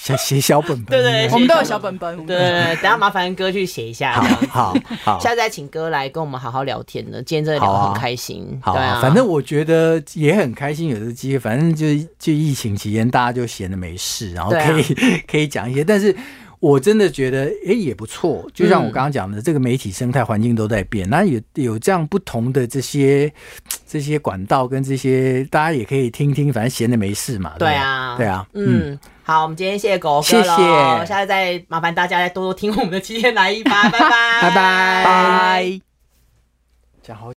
写写小本本，对对，我们都有小本本。对对对，等下麻烦哥去写一下。好好好，下次再请哥来跟我们好好聊天呢。今天真的聊得很开心。好啊，反正我觉得也很开心，有这个机会。反正就就疫情期间，大家就闲的没事，然后可以 可以讲一些。但是我真的觉得，哎，也不错。就像我刚刚讲的，这个媒体生态环境都在变，那有有这样不同的这些这些管道跟这些，大家也可以听听。反正闲的没事嘛。对啊，对啊，嗯。好，我们今天谢谢狗哥了，谢谢，下次再麻烦大家再多多听我们的七天来一发，拜拜，拜拜，拜。讲好。